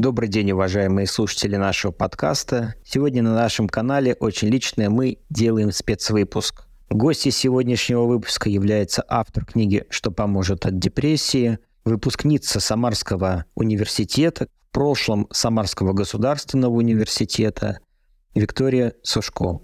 Добрый день, уважаемые слушатели нашего подкаста. Сегодня на нашем канале очень личное мы делаем спецвыпуск. Гостьей сегодняшнего выпуска является автор книги «Что поможет от депрессии», выпускница Самарского университета, в прошлом Самарского государственного университета Виктория Сушко.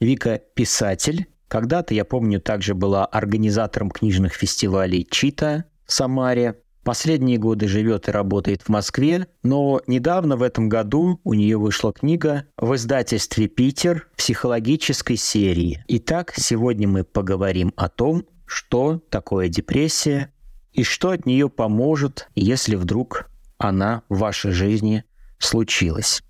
Вика – писатель. Когда-то, я помню, также была организатором книжных фестивалей «Чита» в Самаре. Последние годы живет и работает в Москве, но недавно в этом году у нее вышла книга в издательстве «Питер» психологической серии. Итак, сегодня мы поговорим о том, что такое депрессия и что от нее поможет, если вдруг она в вашей жизни случилась.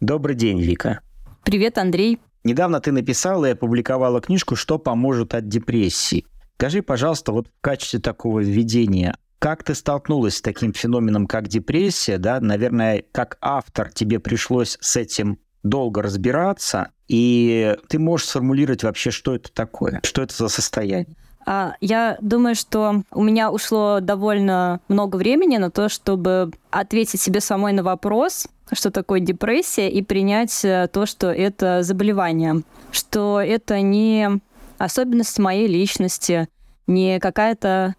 Добрый день, Вика. Привет, Андрей. Недавно ты написала и опубликовала книжку «Что поможет от депрессии». Скажи, пожалуйста, вот в качестве такого введения, как ты столкнулась с таким феноменом, как депрессия, да? Наверное, как автор тебе пришлось с этим долго разбираться, и ты можешь сформулировать вообще, что это такое, что это за состояние. А, я думаю, что у меня ушло довольно много времени на то, чтобы ответить себе самой на вопрос, что такое депрессия, и принять э, то, что это заболевание, что это не особенность моей личности, не какая-то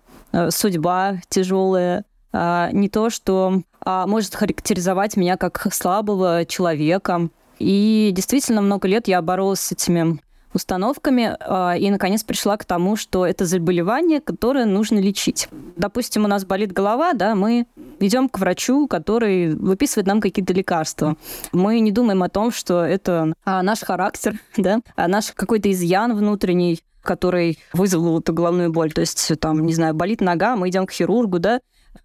судьба тяжелая, а, не то, что а, может характеризовать меня как слабого человека. И действительно много лет я боролась с этими установками а, и, наконец, пришла к тому, что это заболевание, которое нужно лечить. Допустим, у нас болит голова, да, мы идем к врачу, который выписывает нам какие-то лекарства. Мы не думаем о том, что это наш характер, да, наш какой-то изъян внутренний, который вызвал эту головную боль. То есть, там, не знаю, болит нога, мы идем к хирургу, да.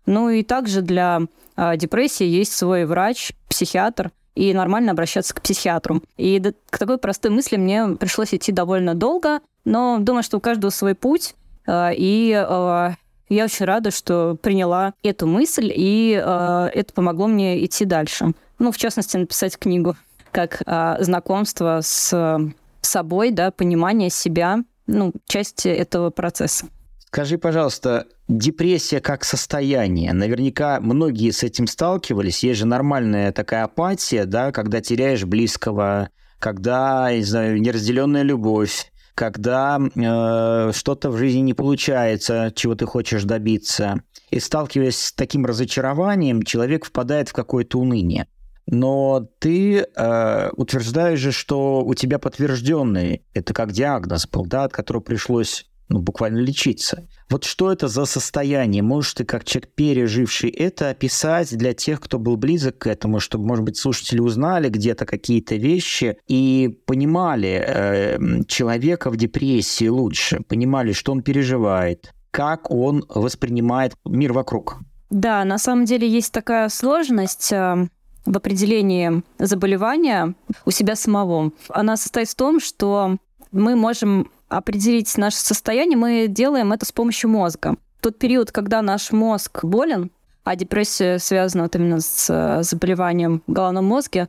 Ну и также для э, депрессии есть свой врач, психиатр, и нормально обращаться к психиатру. И к такой простой мысли мне пришлось идти довольно долго, но думаю, что у каждого свой путь, э, и э, я очень рада, что приняла эту мысль, и э, это помогло мне идти дальше. Ну, в частности, написать книгу как знакомство с собой, да, понимание себя, ну, часть этого процесса. Скажи, пожалуйста, депрессия как состояние. Наверняка многие с этим сталкивались. Есть же нормальная такая апатия, да, когда теряешь близкого, когда, не знаю, неразделенная любовь, когда э, что-то в жизни не получается, чего ты хочешь добиться. И сталкиваясь с таким разочарованием, человек впадает в какое-то уныние. Но ты э, утверждаешь же, что у тебя подтвержденный, это как диагноз был, да, от которого пришлось ну, буквально лечиться. Вот что это за состояние? Можешь ты, как человек, переживший это, описать для тех, кто был близок к этому, чтобы, может быть, слушатели узнали где-то какие-то вещи и понимали э, человека в депрессии лучше, понимали, что он переживает, как он воспринимает мир вокруг? Да, на самом деле есть такая сложность э, в определении заболевания у себя самого. Она состоит в том, что мы можем определить наше состояние, мы делаем это с помощью мозга. Тот период, когда наш мозг болен, а депрессия связана вот именно с э, заболеванием в головном мозге,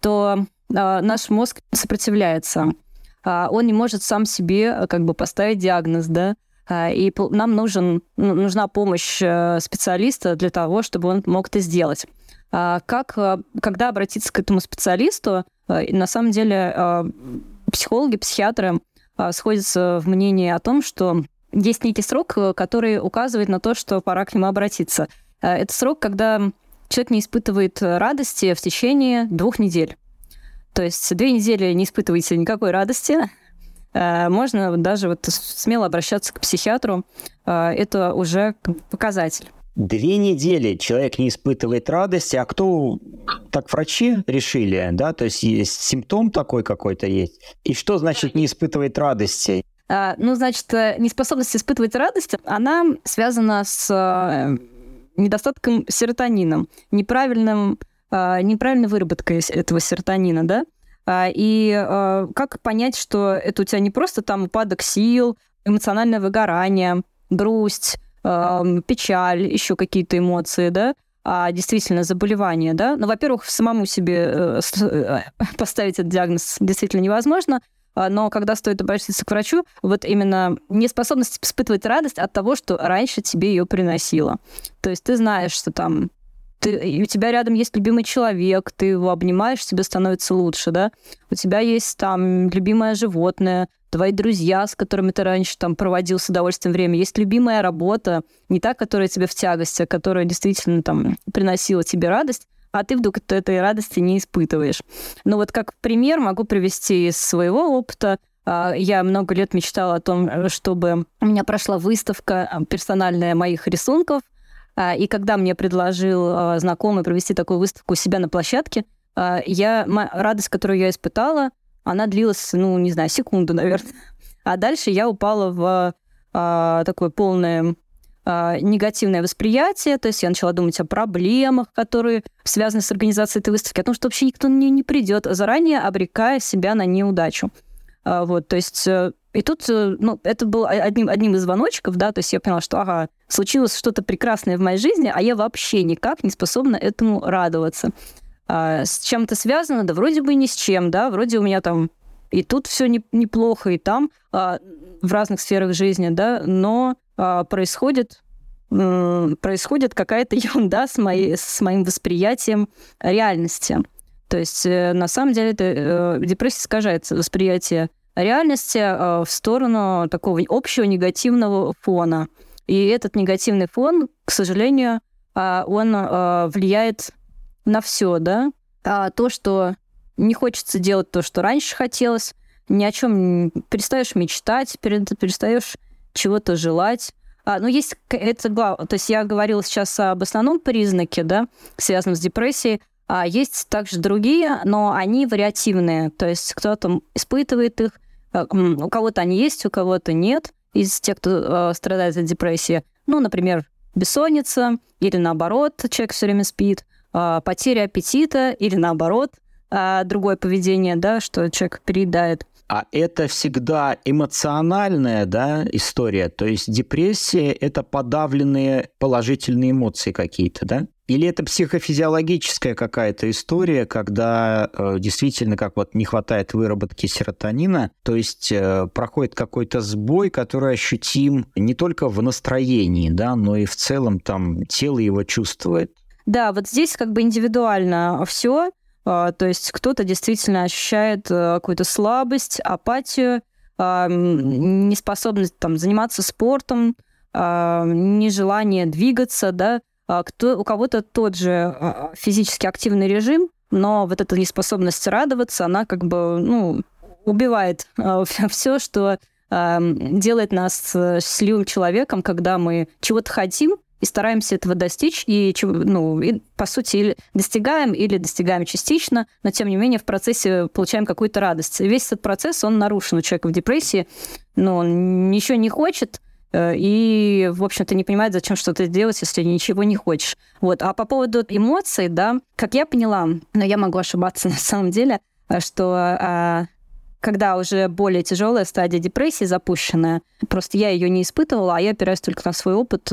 то э, наш мозг сопротивляется. Э, он не может сам себе э, как бы поставить диагноз, да, э, и нам нужен, ну, нужна помощь специалиста для того, чтобы он мог это сделать. А, как, а, когда обратиться к этому специалисту? А, на самом деле психологи, психиатры сходятся в мнении о том, что есть некий срок, который указывает на то, что пора к нему обратиться. Это срок, когда человек не испытывает радости в течение двух недель. То есть две недели не испытываете никакой радости, можно даже вот смело обращаться к психиатру. Это уже показатель. Две недели человек не испытывает радости, а кто так врачи решили, да, то есть есть симптом такой какой-то есть. И что значит не испытывает радости? А, ну, значит, э, неспособность испытывать радость, она связана с э, недостатком серотонина, неправильным, э, неправильной выработкой этого серотонина, да. А, и как понять, что это у тебя не просто там упадок сил, эмоциональное выгорание, грусть, печаль, еще какие-то эмоции, да, а действительно заболевание, да. Ну, во-первых, самому себе э, э, поставить этот диагноз действительно невозможно, а, но когда стоит обратиться к врачу, вот именно неспособность испытывать радость от того, что раньше тебе ее приносило. То есть ты знаешь, что там ты, у тебя рядом есть любимый человек, ты его обнимаешь, тебе становится лучше, да? У тебя есть там любимое животное, твои друзья, с которыми ты раньше там проводил с удовольствием время, есть любимая работа, не та, которая тебе в тягость, а которая действительно там приносила тебе радость, а ты вдруг этой радости не испытываешь. Ну вот как пример могу привести из своего опыта. А, я много лет мечтала о том, чтобы у меня прошла выставка а, персональная моих рисунков, и когда мне предложил знакомый провести такую выставку у себя на площадке, я, радость, которую я испытала, она длилась, ну, не знаю, секунду, наверное. А дальше я упала в а, такое полное а, негативное восприятие, то есть я начала думать о проблемах, которые связаны с организацией этой выставки, о том, что вообще никто не, не придет, заранее обрекая себя на неудачу. А, вот, то есть э, и тут, э, ну, это был одним, одним из звоночков, да, то есть я поняла, что, ага, случилось что-то прекрасное в моей жизни, а я вообще никак не способна этому радоваться. А, с чем-то связано, да вроде бы ни с чем, да, вроде у меня там и тут все не, неплохо, и там а, в разных сферах жизни, да, но а, происходит происходит какая-то ерунда с, моей, с моим восприятием реальности. То есть, э, на самом деле, это, э, депрессия искажается восприятие реальности э, в сторону такого общего негативного фона. И этот негативный фон, к сожалению, он влияет на все, да. А то, что не хочется делать то, что раньше хотелось, ни о чем перестаешь мечтать, перестаешь чего-то желать. А, ну, есть это главное. То есть я говорила сейчас об основном признаке, да, связанном с депрессией, а есть также другие, но они вариативные. То есть кто-то испытывает их, э, у кого-то они есть, у кого-то нет, из тех, кто э, страдает от депрессии. Ну, например, бессонница, или наоборот, человек все время спит, э, потеря аппетита, или наоборот, э, другое поведение, да, что человек переедает. А это всегда эмоциональная да, история. То есть депрессия – это подавленные положительные эмоции какие-то, да? Или это психофизиологическая какая-то история, когда э, действительно, как вот не хватает выработки серотонина, то есть э, проходит какой-то сбой, который ощутим не только в настроении, да, но и в целом там тело его чувствует. Да, вот здесь как бы индивидуально все. А, то есть кто-то действительно ощущает э, какую-то слабость, апатию, а, неспособность там, заниматься спортом, а, нежелание двигаться, да, кто, у кого-то тот же физически активный режим, но вот эта неспособность радоваться, она как бы, ну, убивает все, что делает нас э, счастливым человеком, когда мы чего-то хотим, и стараемся этого достичь, и, ну, и, по сути, достигаем или достигаем частично, но, тем не менее, в процессе получаем какую-то радость. И весь этот процесс, он нарушен у человека в депрессии, но он ничего не хочет, и, в общем-то, не понимает, зачем что-то делать, если ничего не хочешь. Вот. А по поводу эмоций, да, как я поняла, но я могу ошибаться на самом деле, э, что а, когда уже более тяжелая стадия депрессии запущенная, просто я ее не испытывала, а я опираюсь только на свой опыт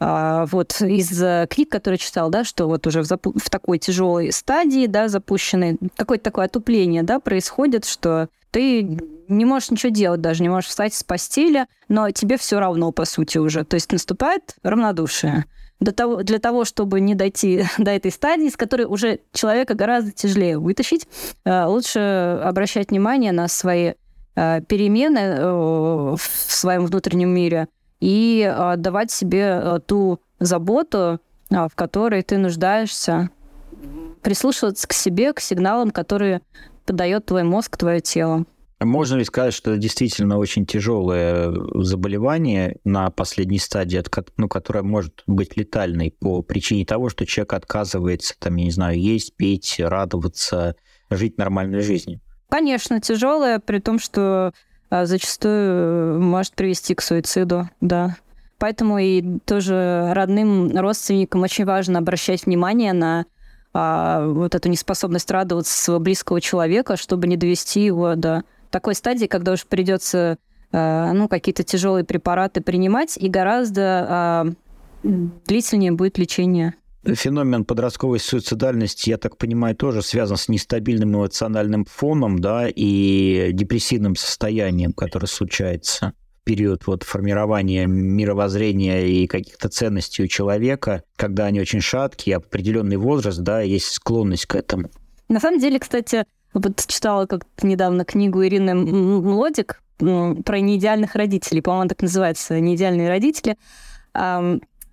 а, вот из э, книг, которые читал, да, что вот уже в, запу- в такой тяжелой стадии, да, запущенной, какое-то такое отупление, да, происходит, что ты не можешь ничего делать даже, не можешь встать с постели, но тебе все равно, по сути, уже. То есть наступает равнодушие. До того, для того, чтобы не дойти до этой стадии, с которой уже человека гораздо тяжелее вытащить, э, лучше обращать внимание на свои э, перемены в своем внутреннем мире – и а, давать себе а, ту заботу, а, в которой ты нуждаешься, прислушиваться к себе, к сигналам, которые подает твой мозг, твое тело. Можно ли сказать, что это действительно очень тяжелое заболевание на последней стадии, ну, которое может быть летальной по причине того, что человек отказывается, там, я не знаю, есть, пить, радоваться, жить нормальной жизнью? Конечно, тяжелое, при том, что зачастую э, может привести к суициду, да. Поэтому и тоже родным родственникам очень важно обращать внимание на а, вот эту неспособность радоваться своего близкого человека, чтобы не довести его до такой стадии, когда уж придется а, ну, какие-то тяжелые препараты принимать, и гораздо а, длительнее будет лечение феномен подростковой суицидальности, я так понимаю, тоже связан с нестабильным эмоциональным фоном, да, и депрессивным состоянием, которое случается в период вот формирования мировоззрения и каких-то ценностей у человека, когда они очень шаткие, определенный возраст, да, есть склонность к этому. На самом деле, кстати, вот читала как-то недавно книгу Ирины Млодик про неидеальных родителей, по-моему, так называется, неидеальные родители.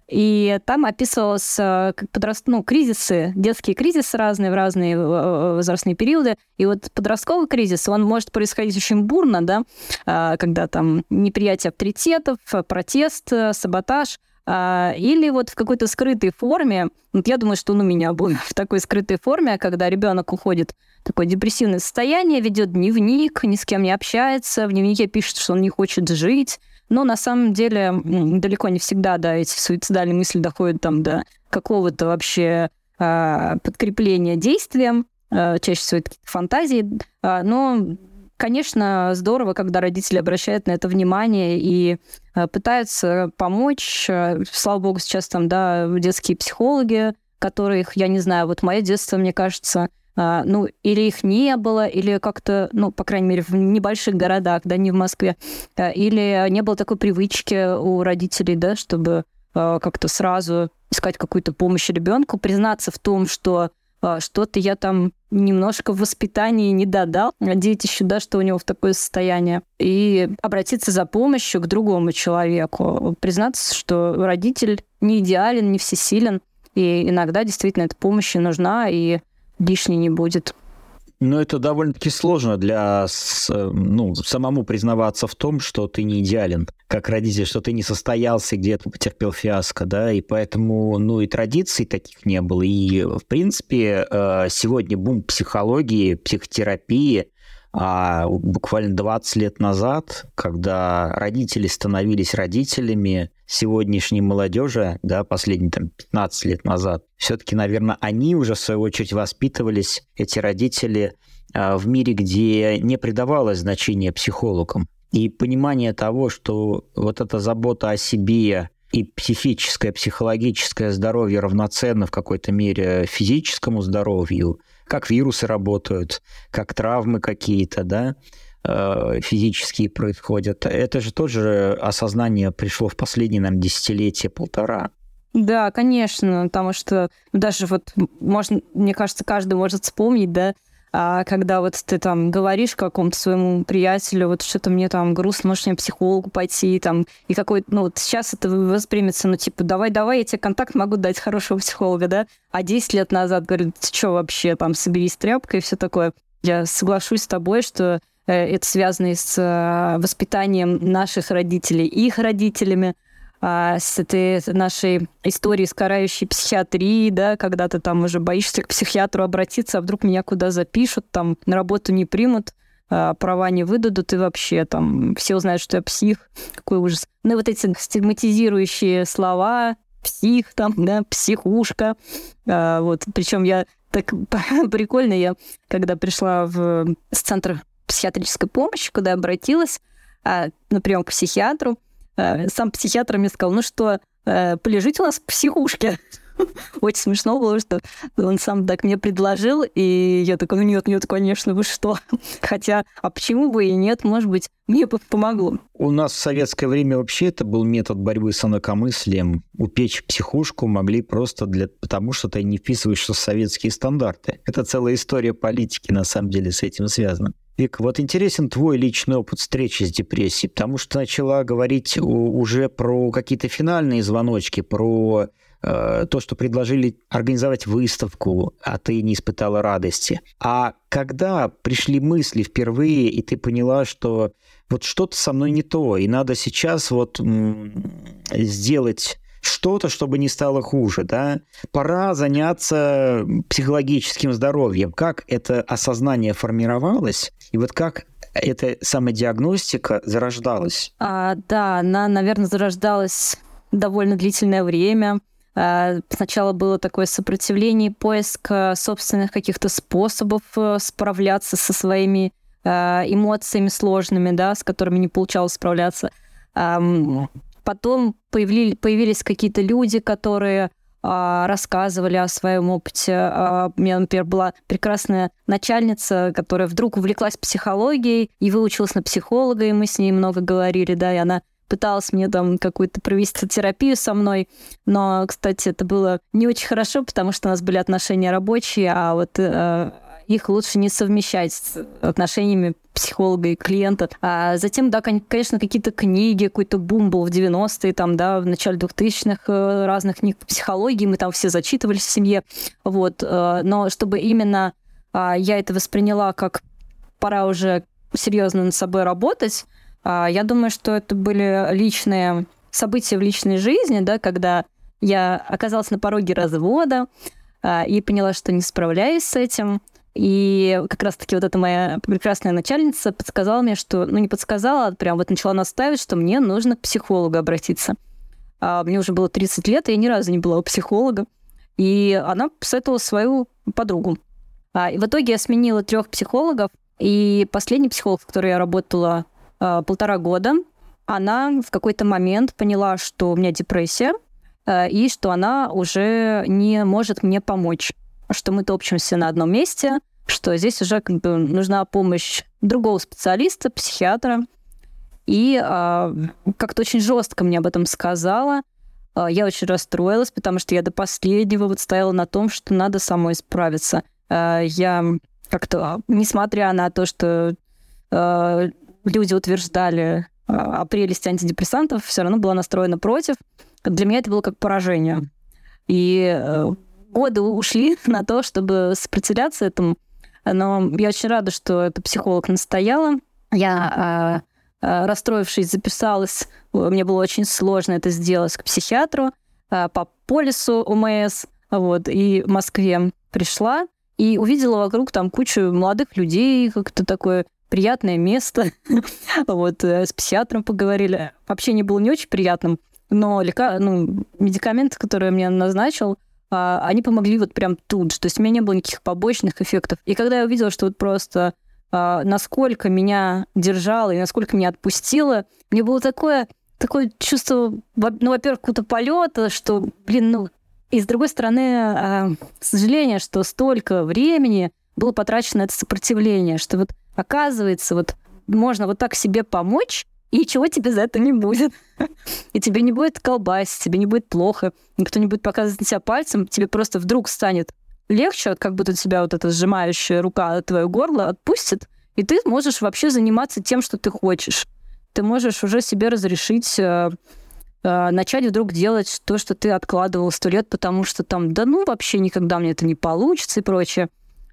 И там описывалось э, как подрост... ну, кризисы, детские кризисы разные в разные э, э, возрастные периоды. И вот подростковый кризис, он может происходить очень бурно, да, а, когда там неприятие авторитетов, протест, саботаж, а, или вот в какой-то скрытой форме, вот я думаю, что он у меня был в такой скрытой форме, когда ребенок уходит в такое депрессивное состояние, ведет дневник, ни с кем не общается, в дневнике пишет, что он не хочет жить, но на самом деле далеко не всегда, да, эти суицидальные мысли доходят там до какого-то вообще э, подкрепления действием, э, чаще всего это фантазии, э, но Конечно, здорово, когда родители обращают на это внимание и пытаются помочь. Слава богу, сейчас там, да, детские психологи, которых, я не знаю, вот мое детство, мне кажется, ну, или их не было, или как-то, ну, по крайней мере, в небольших городах, да, не в Москве, а, или не было такой привычки у родителей, да, чтобы а, как-то сразу искать какую-то помощь ребенку, признаться в том, что что-то я там немножко в воспитании не додал детищу, да, что у него в такое состояние, и обратиться за помощью к другому человеку, признаться, что родитель не идеален, не всесилен, и иногда действительно эта помощь нужна, и лишней не будет. Но это довольно-таки сложно для ну, самому признаваться в том, что ты не идеален, как родитель, что ты не состоялся, где-то потерпел фиаско, да, и поэтому, ну, и традиций таких не было. И, в принципе, э, сегодня бум психологии, психотерапии, а буквально 20 лет назад, когда родители становились родителями сегодняшней молодежи, да, последние там 15 лет назад, все-таки, наверное, они уже в свою очередь воспитывались, эти родители, а, в мире, где не придавалось значения психологам. И понимание того, что вот эта забота о себе и психическое, психологическое здоровье равноценно в какой-то мере физическому здоровью – как вирусы работают, как травмы какие-то, да, физические происходят. Это же тоже осознание пришло в последние, наверное, десятилетия, полтора. Да, конечно, потому что даже вот, можно, мне кажется, каждый может вспомнить, да, а когда вот ты там говоришь какому-то своему приятелю, вот что-то мне там грустно, может, мне психологу пойти, там, и какой ну, вот сейчас это воспримется, ну, типа, давай-давай, я тебе контакт могу дать хорошего психолога, да? А 10 лет назад говорят, ты что вообще, там, соберись тряпкой и все такое. Я соглашусь с тобой, что э, это связано и с э, воспитанием наших родителей, их родителями, а, с этой нашей историей с карающей психиатрии, да, когда ты там уже боишься к психиатру обратиться, а вдруг меня куда запишут, там на работу не примут, а, права не выдадут, и вообще там все узнают, что я псих. Какой ужас. Ну и вот эти стигматизирующие слова, псих там, да, психушка. А, вот. Причем я так прикольно, я когда пришла в с центра психиатрической помощи, куда обратилась а, на прием к психиатру, Э, сам психиатр мне сказал, ну что, э, полежите у нас в психушке. Очень смешно было, что он сам так мне предложил, и я такой, ну нет, нет, конечно, вы что? Хотя, а почему бы и нет, может быть, мне помогло. У нас в советское время вообще это был метод борьбы с инакомыслием. Упечь психушку могли просто для, потому, что ты не вписываешься в советские стандарты. Это целая история политики, на самом деле, с этим связана. Вик, вот интересен твой личный опыт встречи с депрессией, потому что начала говорить уже про какие-то финальные звоночки, про э, то, что предложили организовать выставку, а ты не испытала радости. А когда пришли мысли впервые, и ты поняла, что вот что-то со мной не то, и надо сейчас вот м- сделать что-то, чтобы не стало хуже, да? Пора заняться психологическим здоровьем. Как это осознание формировалось, и вот как эта самодиагностика зарождалась? А, да, она, наверное, зарождалась довольно длительное время. А, сначала было такое сопротивление, поиск собственных каких-то способов э, справляться со своими а, эмоциями сложными, да, с которыми не получалось справляться. Потом появили, появились какие-то люди, которые а, рассказывали о своем опыте. А, у меня, например, была прекрасная начальница, которая вдруг увлеклась психологией и выучилась на психолога, и мы с ней много говорили, да, и она пыталась мне там какую-то провести терапию со мной, но, кстати, это было не очень хорошо, потому что у нас были отношения рабочие, а вот э, их лучше не совмещать с отношениями психолога и клиента. А затем, да, конечно, какие-то книги, какой-то бум был в 90-е, там, да, в начале 2000-х э, разных книг по психологии, мы там все зачитывались в семье, вот. Э, но чтобы именно а, я это восприняла как пора уже серьезно над собой работать, а, я думаю, что это были личные события в личной жизни, да, когда я оказалась на пороге развода а, и поняла, что не справляюсь с этим. И как раз-таки вот эта моя прекрасная начальница подсказала мне, что, ну не подсказала, а прям вот начала наставить, что мне нужно к психологу обратиться. А мне уже было 30 лет, и я ни разу не была у психолога. И она посоветовала свою подругу. А, и в итоге я сменила трех психологов, и последний психолог, с которой я работала а, полтора года, она в какой-то момент поняла, что у меня депрессия, а, и что она уже не может мне помочь что мы топчемся на одном месте, что здесь уже как бы нужна помощь другого специалиста, психиатра. И а, как-то очень жестко мне об этом сказала. А, я очень расстроилась, потому что я до последнего вот стояла на том, что надо самой справиться. А, я как-то, несмотря на то, что а, люди утверждали а, о прелести антидепрессантов, все равно была настроена против. Для меня это было как поражение. И э, годы ушли на то, чтобы сопротивляться этому. Но я очень рада, что эта психолог настояла. Я, а, а, расстроившись, записалась. Мне было очень сложно это сделать к психиатру а, по полису УМС. Вот, и в Москве пришла и увидела вокруг там кучу молодых людей, как-то такое приятное место. вот, э, с психиатром поговорили. Общение было не очень приятным, но лека... ну, медикаменты, которые мне назначил, они помогли вот прям тут же. То есть у меня не было никаких побочных эффектов. И когда я увидела, что вот просто а, насколько меня держало и насколько меня отпустило, мне было такое, такое чувство, ну, во-первых, какого-то полета, что, блин, ну, и с другой стороны, а, сожаление, что столько времени было потрачено на это сопротивление, что вот оказывается, вот можно вот так себе помочь, и ничего тебе за это не будет. И тебе не будет колбасить, тебе не будет плохо, никто не будет показывать на тебя пальцем, тебе просто вдруг станет легче, как будто тебя вот эта сжимающая рука твое горло отпустит, и ты можешь вообще заниматься тем, что ты хочешь. Ты можешь уже себе разрешить э, э, начать вдруг делать то, что ты откладывал сто лет, потому что там, да ну, вообще никогда мне это не получится и прочее.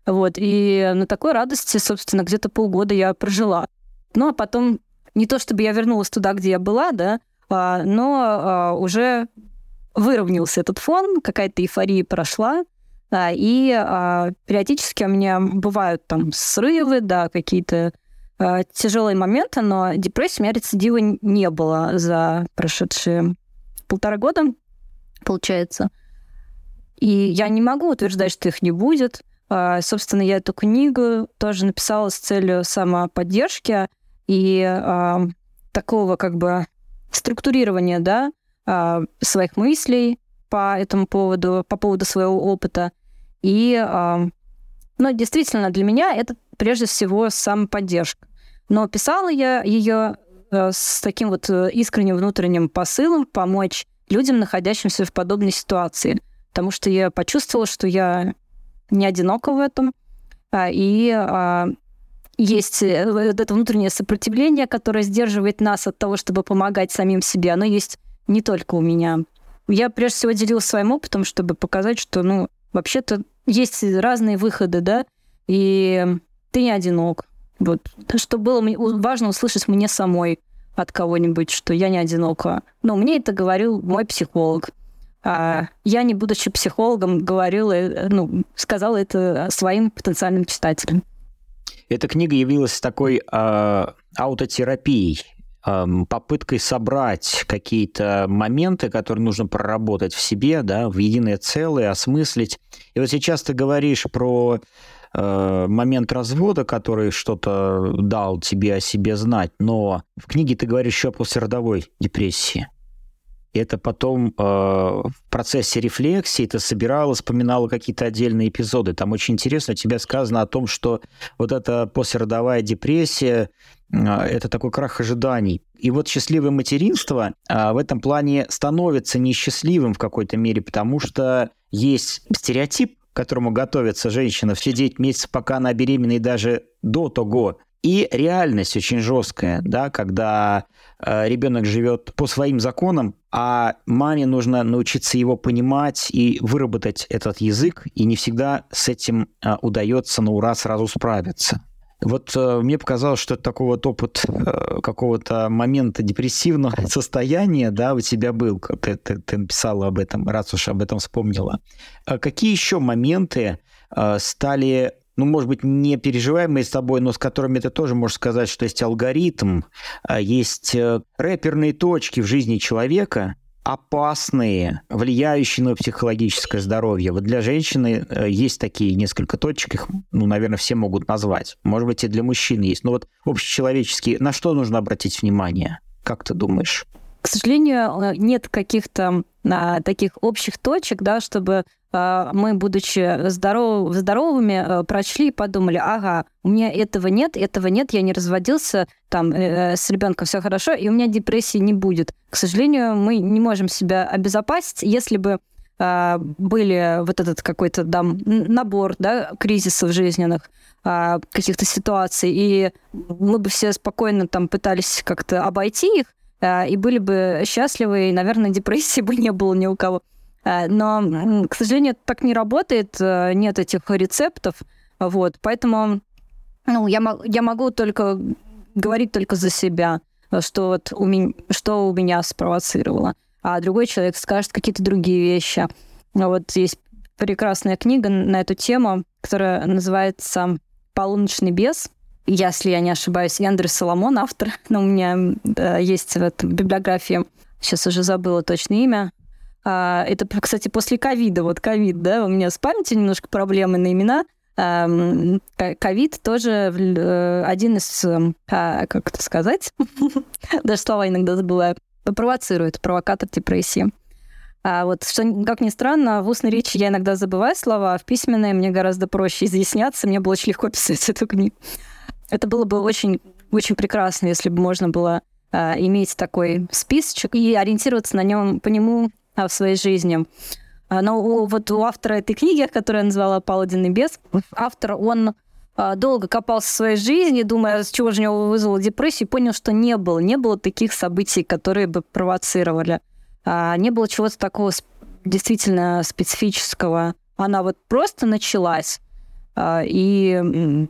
Вот, и на такой радости, собственно, где-то полгода я прожила. Ну, а потом не то чтобы я вернулась туда, где я была, да, а, но а, уже выровнялся этот фон, какая-то эйфория прошла, да, и а, периодически у меня бывают там срывы, да, какие-то а, тяжелые моменты, но депрессии у меня рецидива не было за прошедшие полтора года, получается. И я не могу утверждать, что их не будет. А, собственно, я эту книгу тоже написала с целью самоподдержки, и э, такого как бы структурирования, да, э, своих мыслей по этому поводу, по поводу своего опыта. И, э, ну, действительно, для меня это прежде всего самоподдержка. Но писала я ее э, с таким вот э, искренним внутренним посылом помочь людям, находящимся в подобной ситуации. Потому что я почувствовала, что я не одинока в этом. И есть э, это внутреннее сопротивление, которое сдерживает нас от того, чтобы помогать самим себе. Оно есть не только у меня. Я прежде всего делилась своим опытом, чтобы показать, что, ну, вообще-то есть разные выходы, да, и ты не одинок. Вот. Что было важно услышать мне самой от кого-нибудь, что я не одинока. Но мне это говорил мой психолог. А я, не будучи психологом, говорила, э, ну, сказала это своим потенциальным читателям. Эта книга явилась такой э, аутотерапией, э, попыткой собрать какие-то моменты, которые нужно проработать в себе, да, в единое целое, осмыслить. И вот сейчас ты говоришь про э, момент развода, который что-то дал тебе о себе знать, но в книге ты говоришь еще о послеродовой депрессии. Это потом э, в процессе рефлексии ты собирала, вспоминала какие-то отдельные эпизоды. Там очень интересно, у тебя сказано о том, что вот эта послеродовая депрессия э, это такой крах ожиданий. И вот счастливое материнство э, в этом плане становится несчастливым в какой-то мере, потому что есть стереотип, к которому готовится женщина все 9 месяцев, пока она беременна, и даже до того, и реальность очень жесткая, да, когда э, ребенок живет по своим законам, а маме нужно научиться его понимать и выработать этот язык, и не всегда с этим э, удается на ура сразу справиться. Вот э, мне показалось, что это такой вот опыт э, какого-то момента депрессивного состояния, да, у тебя был. Ты, ты, ты написала об этом, раз уж об этом вспомнила. А какие еще моменты э, стали ну, может быть, не переживаемые с тобой, но с которыми ты тоже можешь сказать, что есть алгоритм, а есть э, рэперные точки в жизни человека, опасные, влияющие на психологическое здоровье. Вот для женщины э, есть такие несколько точек, их, ну, наверное, все могут назвать. Может быть, и для мужчин есть. Но вот общечеловеческие, на что нужно обратить внимание? Как ты думаешь? К сожалению, э, нет каких-то а, таких общих точек, да, чтобы а, мы, будучи здоров, здоровыми, э, прочли и подумали, ага, у меня этого нет, этого нет, я не разводился, там э, с ребенком все хорошо, и у меня депрессии не будет. К сожалению, мы не можем себя обезопасить, если бы а, были вот этот какой-то там набор да, кризисов жизненных, а, каких-то ситуаций, и мы бы все спокойно там пытались как-то обойти их, и были бы счастливы, и, наверное, депрессии бы не было ни у кого. Э, но, к сожалению, так не работает, э, нет этих рецептов, вот, поэтому ну, я, я могу только говорить только за себя, что, вот у меня, что у меня спровоцировало, а другой человек скажет какие-то другие вещи. Вот есть прекрасная книга на эту тему, которая называется «Полуночный бес», если я не ошибаюсь, Андрей Соломон, автор, но у меня да, есть в этом библиографии, сейчас уже забыла точное имя, а, это, кстати, после ковида. Вот ковид, да, у меня с памятью немножко проблемы на имена. Ковид тоже э, один из, эм, а, как это сказать, даже слова иногда забываю, провоцирует, провокатор депрессии. А вот, что, как ни странно, в устной речи я иногда забываю слова, а в письменной мне гораздо проще изъясняться, мне было очень легко писать эту книгу. Это было бы очень, очень прекрасно, если бы можно было а, иметь такой списочек и ориентироваться на нем, по нему в своей жизни. А, но у, вот у автора этой книги, которую я назвала «Паладин небес», автор, он долго копался в своей жизни, думая, с чего же у него вызвало депрессию, и понял, что не было. Не было таких событий, которые бы провоцировали. А, не было чего-то такого действительно специфического. Она вот просто началась. И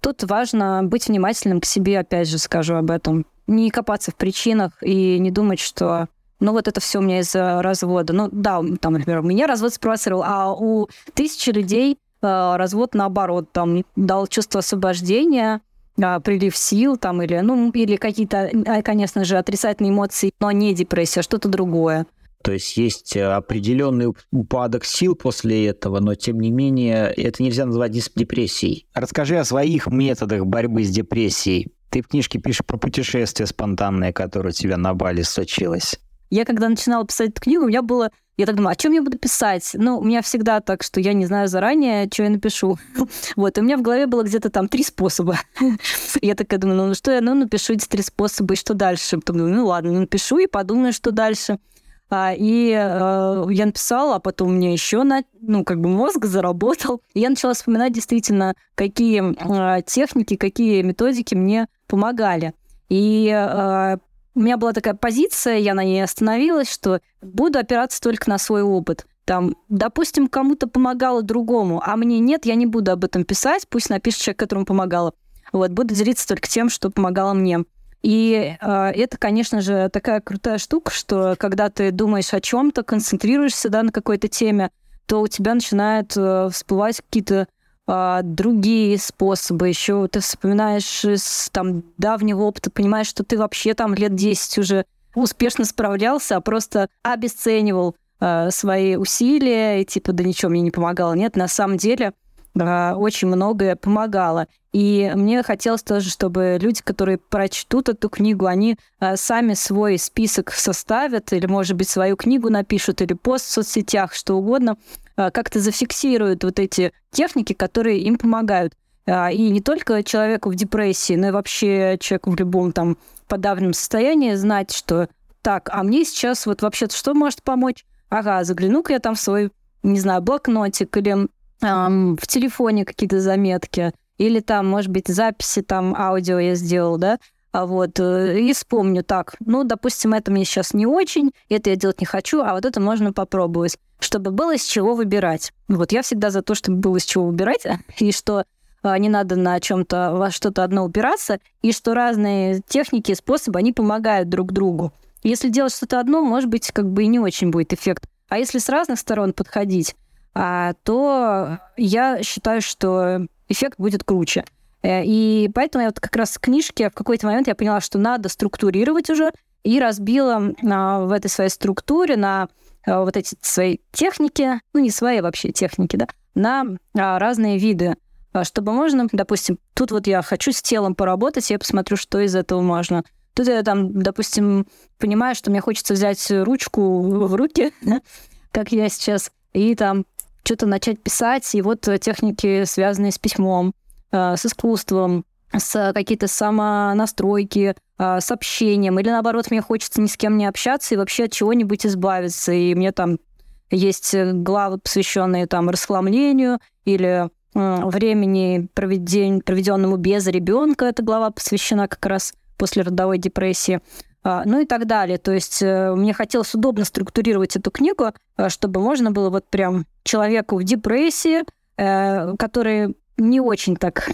тут важно быть внимательным к себе, опять же скажу об этом. Не копаться в причинах и не думать, что ну вот это все у меня из-за развода. Ну да, там, например, меня развод спровоцировал, а у тысячи людей э, развод наоборот, там дал чувство освобождения, э, прилив сил там или, ну, или какие-то, э, конечно же, отрицательные эмоции, но не депрессия, а что-то другое. То есть есть э, определенный упадок сил после этого, но тем не менее это нельзя назвать депрессией. Расскажи о своих методах борьбы с депрессией. Ты в книжке пишешь про путешествие спонтанное, которое у тебя на Бали случилось. Я когда начинала писать эту книгу, у меня было... Я так думаю, о чем я буду писать? Ну, у меня всегда так, что я не знаю заранее, что я напишу. Вот, и у меня в голове было где-то там три способа. Я такая думаю, ну что я, ну напишу эти три способа, и что дальше? Потом думаю, ну ладно, ну, напишу и подумаю, что дальше. А, и э, я написала, а потом мне еще на, ну, как бы мозг заработал. И я начала вспоминать действительно, какие э, техники, какие методики мне помогали. И э, у меня была такая позиция, я на ней остановилась, что буду опираться только на свой опыт. Там, допустим, кому-то помогало другому, а мне нет, я не буду об этом писать, пусть напишет человек, которому помогало. Вот, буду делиться только тем, что помогало мне. И э, это, конечно же, такая крутая штука, что когда ты думаешь о чем-то, концентрируешься да, на какой-то теме, то у тебя начинают э, всплывать какие-то а, другие способы. Еще ты вспоминаешь из там, давнего опыта, понимаешь, что ты вообще там лет 10 уже успешно справлялся, а просто обесценивал а, свои усилия и типа, да ничего мне не помогало. Нет, на самом деле очень многое помогало. И мне хотелось тоже, чтобы люди, которые прочтут эту книгу, они а, сами свой список составят, или, может быть, свою книгу напишут, или пост в соцсетях, что угодно, а, как-то зафиксируют вот эти техники, которые им помогают. И не только человеку в депрессии, но и вообще человеку в любом там подавленном состоянии знать, что так, а мне сейчас вот вообще-то что может помочь? Ага, загляну-ка я там в свой, не знаю, блокнотик или эм, в телефоне какие-то заметки, или там, может быть, записи там аудио я сделал, да, а вот, э, и вспомню так, ну, допустим, это мне сейчас не очень, это я делать не хочу, а вот это можно попробовать, чтобы было из чего выбирать. Вот я всегда за то, чтобы было из чего выбирать, и что а, не надо на чем-то во что-то одно упираться, и что разные техники и способы, они помогают друг другу. Если делать что-то одно, может быть, как бы и не очень будет эффект. А если с разных сторон подходить, то я считаю, что эффект будет круче. Э, и поэтому я вот как раз в книжке в какой-то момент я поняла, что надо структурировать уже, и разбила а, в этой своей структуре на а, вот эти свои техники, ну не свои вообще техники, да, на разные виды, чтобы можно, допустим, тут вот я хочу с телом поработать, я посмотрю, что из этого можно. Тут я там, допустим, понимаю, что мне хочется взять ручку в руки, как я сейчас, и там что-то начать писать, и вот техники, связанные с письмом, э, с искусством, с какие-то самонастройки, э, с общением, или наоборот, мне хочется ни с кем не общаться и вообще от чего-нибудь избавиться, и мне там есть главы, посвященные там расхламлению или э, времени, проведен, проведенному без ребенка, эта глава посвящена как раз после родовой депрессии. А, ну и так далее. То есть э, мне хотелось удобно структурировать эту книгу, э, чтобы можно было вот прям человеку в депрессии, э, который не очень так...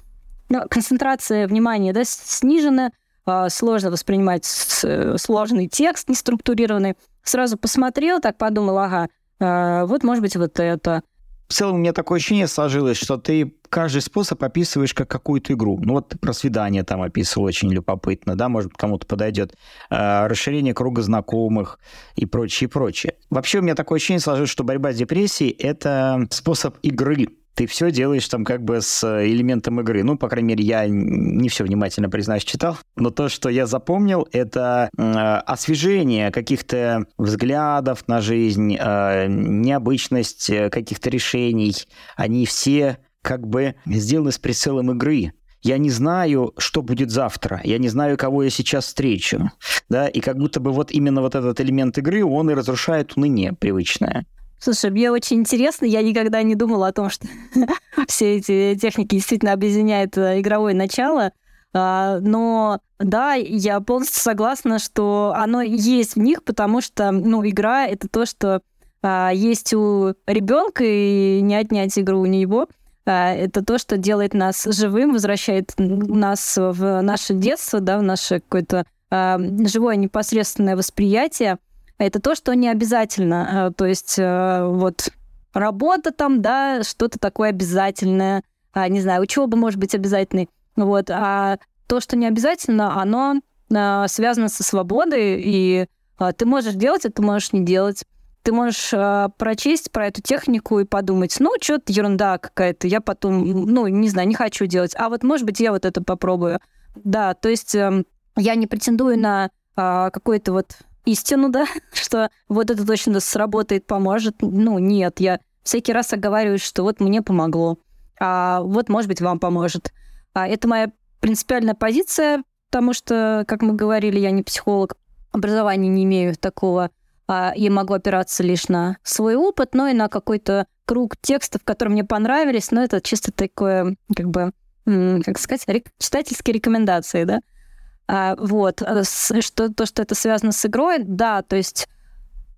Ну, концентрация внимания да, снижена, а, сложно воспринимать сложный текст, неструктурированный. Сразу посмотрел, так подумал, ага, вот может быть вот это – в целом у меня такое ощущение сложилось, что ты каждый способ описываешь как какую-то игру. Ну вот ты про свидание там описывал очень любопытно, да, может кому-то подойдет. Э, расширение круга знакомых и прочее, прочее. Вообще у меня такое ощущение сложилось, что борьба с депрессией — это способ игры ты все делаешь там как бы с э, элементом игры. Ну, по крайней мере, я не все внимательно, признаюсь, читал. Но то, что я запомнил, это э, освежение каких-то взглядов на жизнь, э, необычность э, каких-то решений. Они все как бы сделаны с прицелом игры. Я не знаю, что будет завтра. Я не знаю, кого я сейчас встречу. Да? И как будто бы вот именно вот этот элемент игры, он и разрушает уныние привычное. Слушай, мне очень интересно, я никогда не думала о том, что все эти техники действительно объединяют э, игровое начало. А, но да, я полностью согласна, что оно есть в них, потому что ну, игра это то, что а, есть у ребенка, и не отнять игру у него. А, это то, что делает нас живым, возвращает нас в наше детство, да, в наше какое-то живое непосредственное восприятие это то, что не обязательно. Э, то есть э, вот работа там, да, что-то такое обязательное. А, не знаю, учеба может быть обязательной. Вот. А то, что не обязательно, оно э, связано со свободой, и ты можешь делать это, можешь не делать. Ты можешь прочесть про эту технику и подумать, ну, что-то ерунда какая-то, я потом, ну, не знаю, не хочу делать. А вот, может быть, я вот это попробую. Да, то есть эм, я не претендую на какой-то вот истину, да, что вот это точно сработает, поможет. Ну, нет, я всякий раз оговариваюсь, что вот мне помогло, а вот, может быть, вам поможет. А это моя принципиальная позиция, потому что, как мы говорили, я не психолог, образования не имею такого, а я могу опираться лишь на свой опыт, но и на какой-то круг текстов, которые мне понравились, но это чисто такое, как бы, как сказать, читательские рекомендации, да. А, вот, э, что, то, что это связано с игрой, да, то есть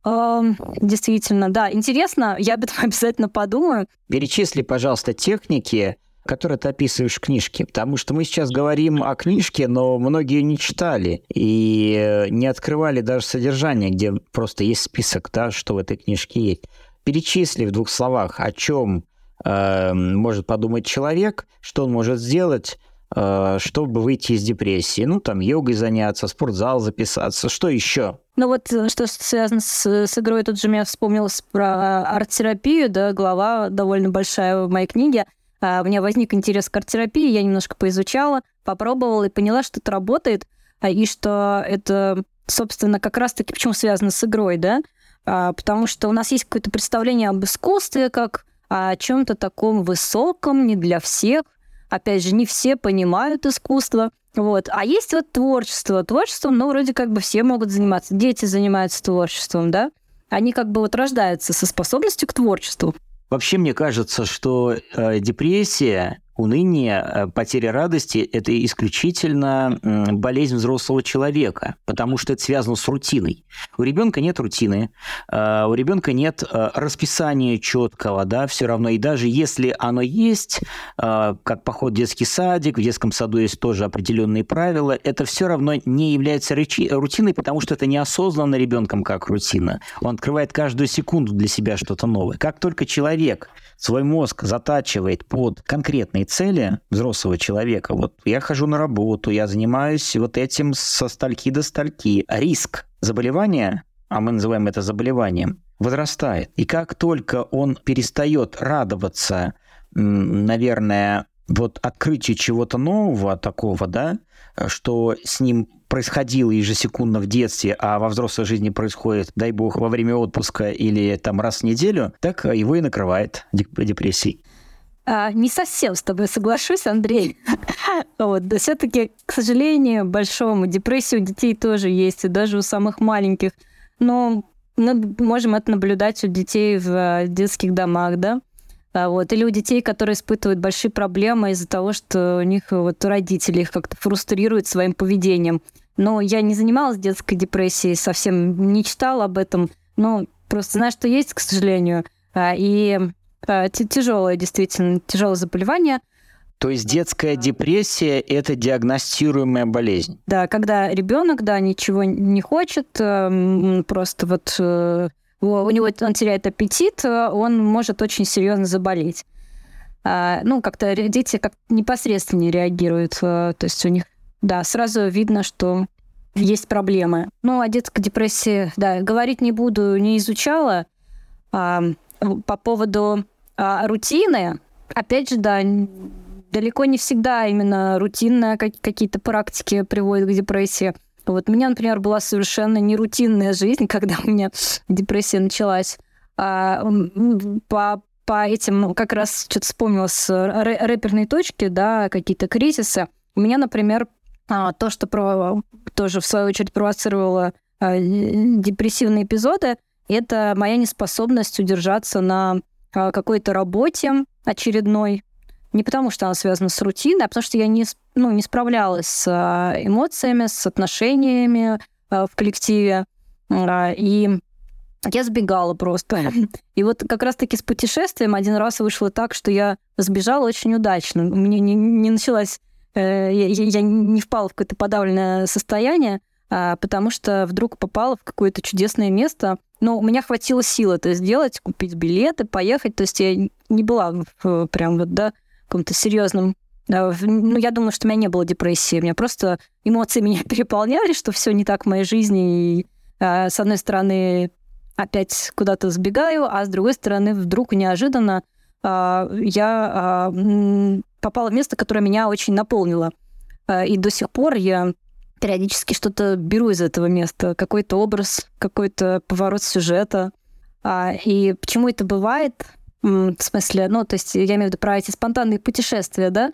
э, действительно, да, интересно, я об этом обязательно подумаю. Перечисли, пожалуйста, техники, которые ты описываешь в книжке, потому что мы сейчас говорим о книжке, но многие не читали и э, не открывали даже содержание, где просто есть список, да, что в этой книжке есть. Перечисли в двух словах, о чем э, может подумать человек, что он может сделать, Э, чтобы выйти из депрессии. Ну, там, йогой заняться, спортзал записаться. Что еще? Ну вот, э, что связано с, с игрой, тут же меня вспомнилось про арт-терапию, да, глава довольно большая в моей книге. а, у меня возник интерес к арт-терапии, я немножко поизучала, попробовала и поняла, что это работает, а, и что это, собственно, как раз-таки почему связано с игрой, да, а, потому что у нас есть какое-то представление об искусстве как о чем-то таком высоком, не для всех. Опять же, не все понимают искусство. Вот. А есть вот творчество. Творчеством, ну, вроде как бы все могут заниматься. Дети занимаются творчеством, да? Они как бы вот рождаются со способностью к творчеству. Вообще, мне кажется, что э, депрессия уныние, э, потеря радости – это исключительно болезнь взрослого человека, потому что это связано с рутиной. У ребенка нет рутины, э, у ребенка нет э, расписания четкого, да, все равно. И даже если оно есть, как поход в детский садик, в детском саду есть тоже определенные правила, это все равно не является рутиной, потому что это неосознанно ребенком как рутина. Он открывает каждую секунду для себя что-то новое. Как только человек свой мозг затачивает под конкретные цели взрослого человека, вот я хожу на работу, я занимаюсь вот этим со стальки до стальки, риск заболевания, а мы называем это заболеванием, возрастает. И как только он перестает радоваться, наверное, вот открытию чего-то нового такого, да, что с ним происходило ежесекундно в детстве, а во взрослой жизни происходит, дай бог, во время отпуска или там раз в неделю, так его и накрывает депрессией. А, не совсем с тобой соглашусь, Андрей. вот, да все-таки, к сожалению, большому депрессии у детей тоже есть, и даже у самых маленьких. Но мы можем это наблюдать у детей в э, детских домах, да? А, вот. Или у детей, которые испытывают большие проблемы из-за того, что у них вот родители их как-то фрустрируют своим поведением. Но я не занималась детской депрессией, совсем не читала об этом. Но просто знаю, что есть, к сожалению. А, и а, тяжелое, действительно, тяжелое заболевание. То есть детская депрессия – это диагностируемая болезнь? Да, когда ребенок, да, ничего не хочет, просто вот э, у него он теряет аппетит, он может очень серьезно заболеть. А, ну, как-то дети как непосредственно реагируют. Э, то есть у них, да, сразу видно, что есть проблемы. Ну, о детской депрессии, да, говорить не буду, не изучала. А, по поводу а, рутины, опять же, да, далеко не всегда именно рутинные какие-то практики приводят к депрессии. Вот у меня, например, была совершенно нерутинная жизнь, когда у меня депрессия началась. А, по, по этим, ну, как раз что-то вспомнила с рэперной точки, да, какие-то кризисы. У меня, например, а, то, что про, тоже в свою очередь провоцировало а, депрессивные эпизоды, это моя неспособность удержаться на а, какой-то работе очередной, не потому, что она связана с рутиной, а потому что я не, ну, не справлялась с а, эмоциями, с отношениями а, в коллективе. А, и я сбегала просто. И вот как раз-таки с путешествием один раз вышло так, что я сбежала очень удачно. У меня не, не началась... Э, я, я не впала в какое-то подавленное состояние, потому что вдруг попала в какое-то чудесное место. Но у меня хватило сил это сделать, купить билеты, поехать. То есть я не была прям вот, да, каком-то серьезном ну, я думаю, что у меня не было депрессии. У меня просто эмоции меня переполняли, что все не так в моей жизни. И, а, с одной стороны, опять куда-то сбегаю, а с другой стороны, вдруг неожиданно а, я попала в место, которое меня очень наполнило. И до сих пор я периодически что-то беру из этого места, какой-то образ, какой-то поворот сюжета. А, и почему это бывает? В смысле, ну, то есть я имею в виду про эти спонтанные путешествия, да?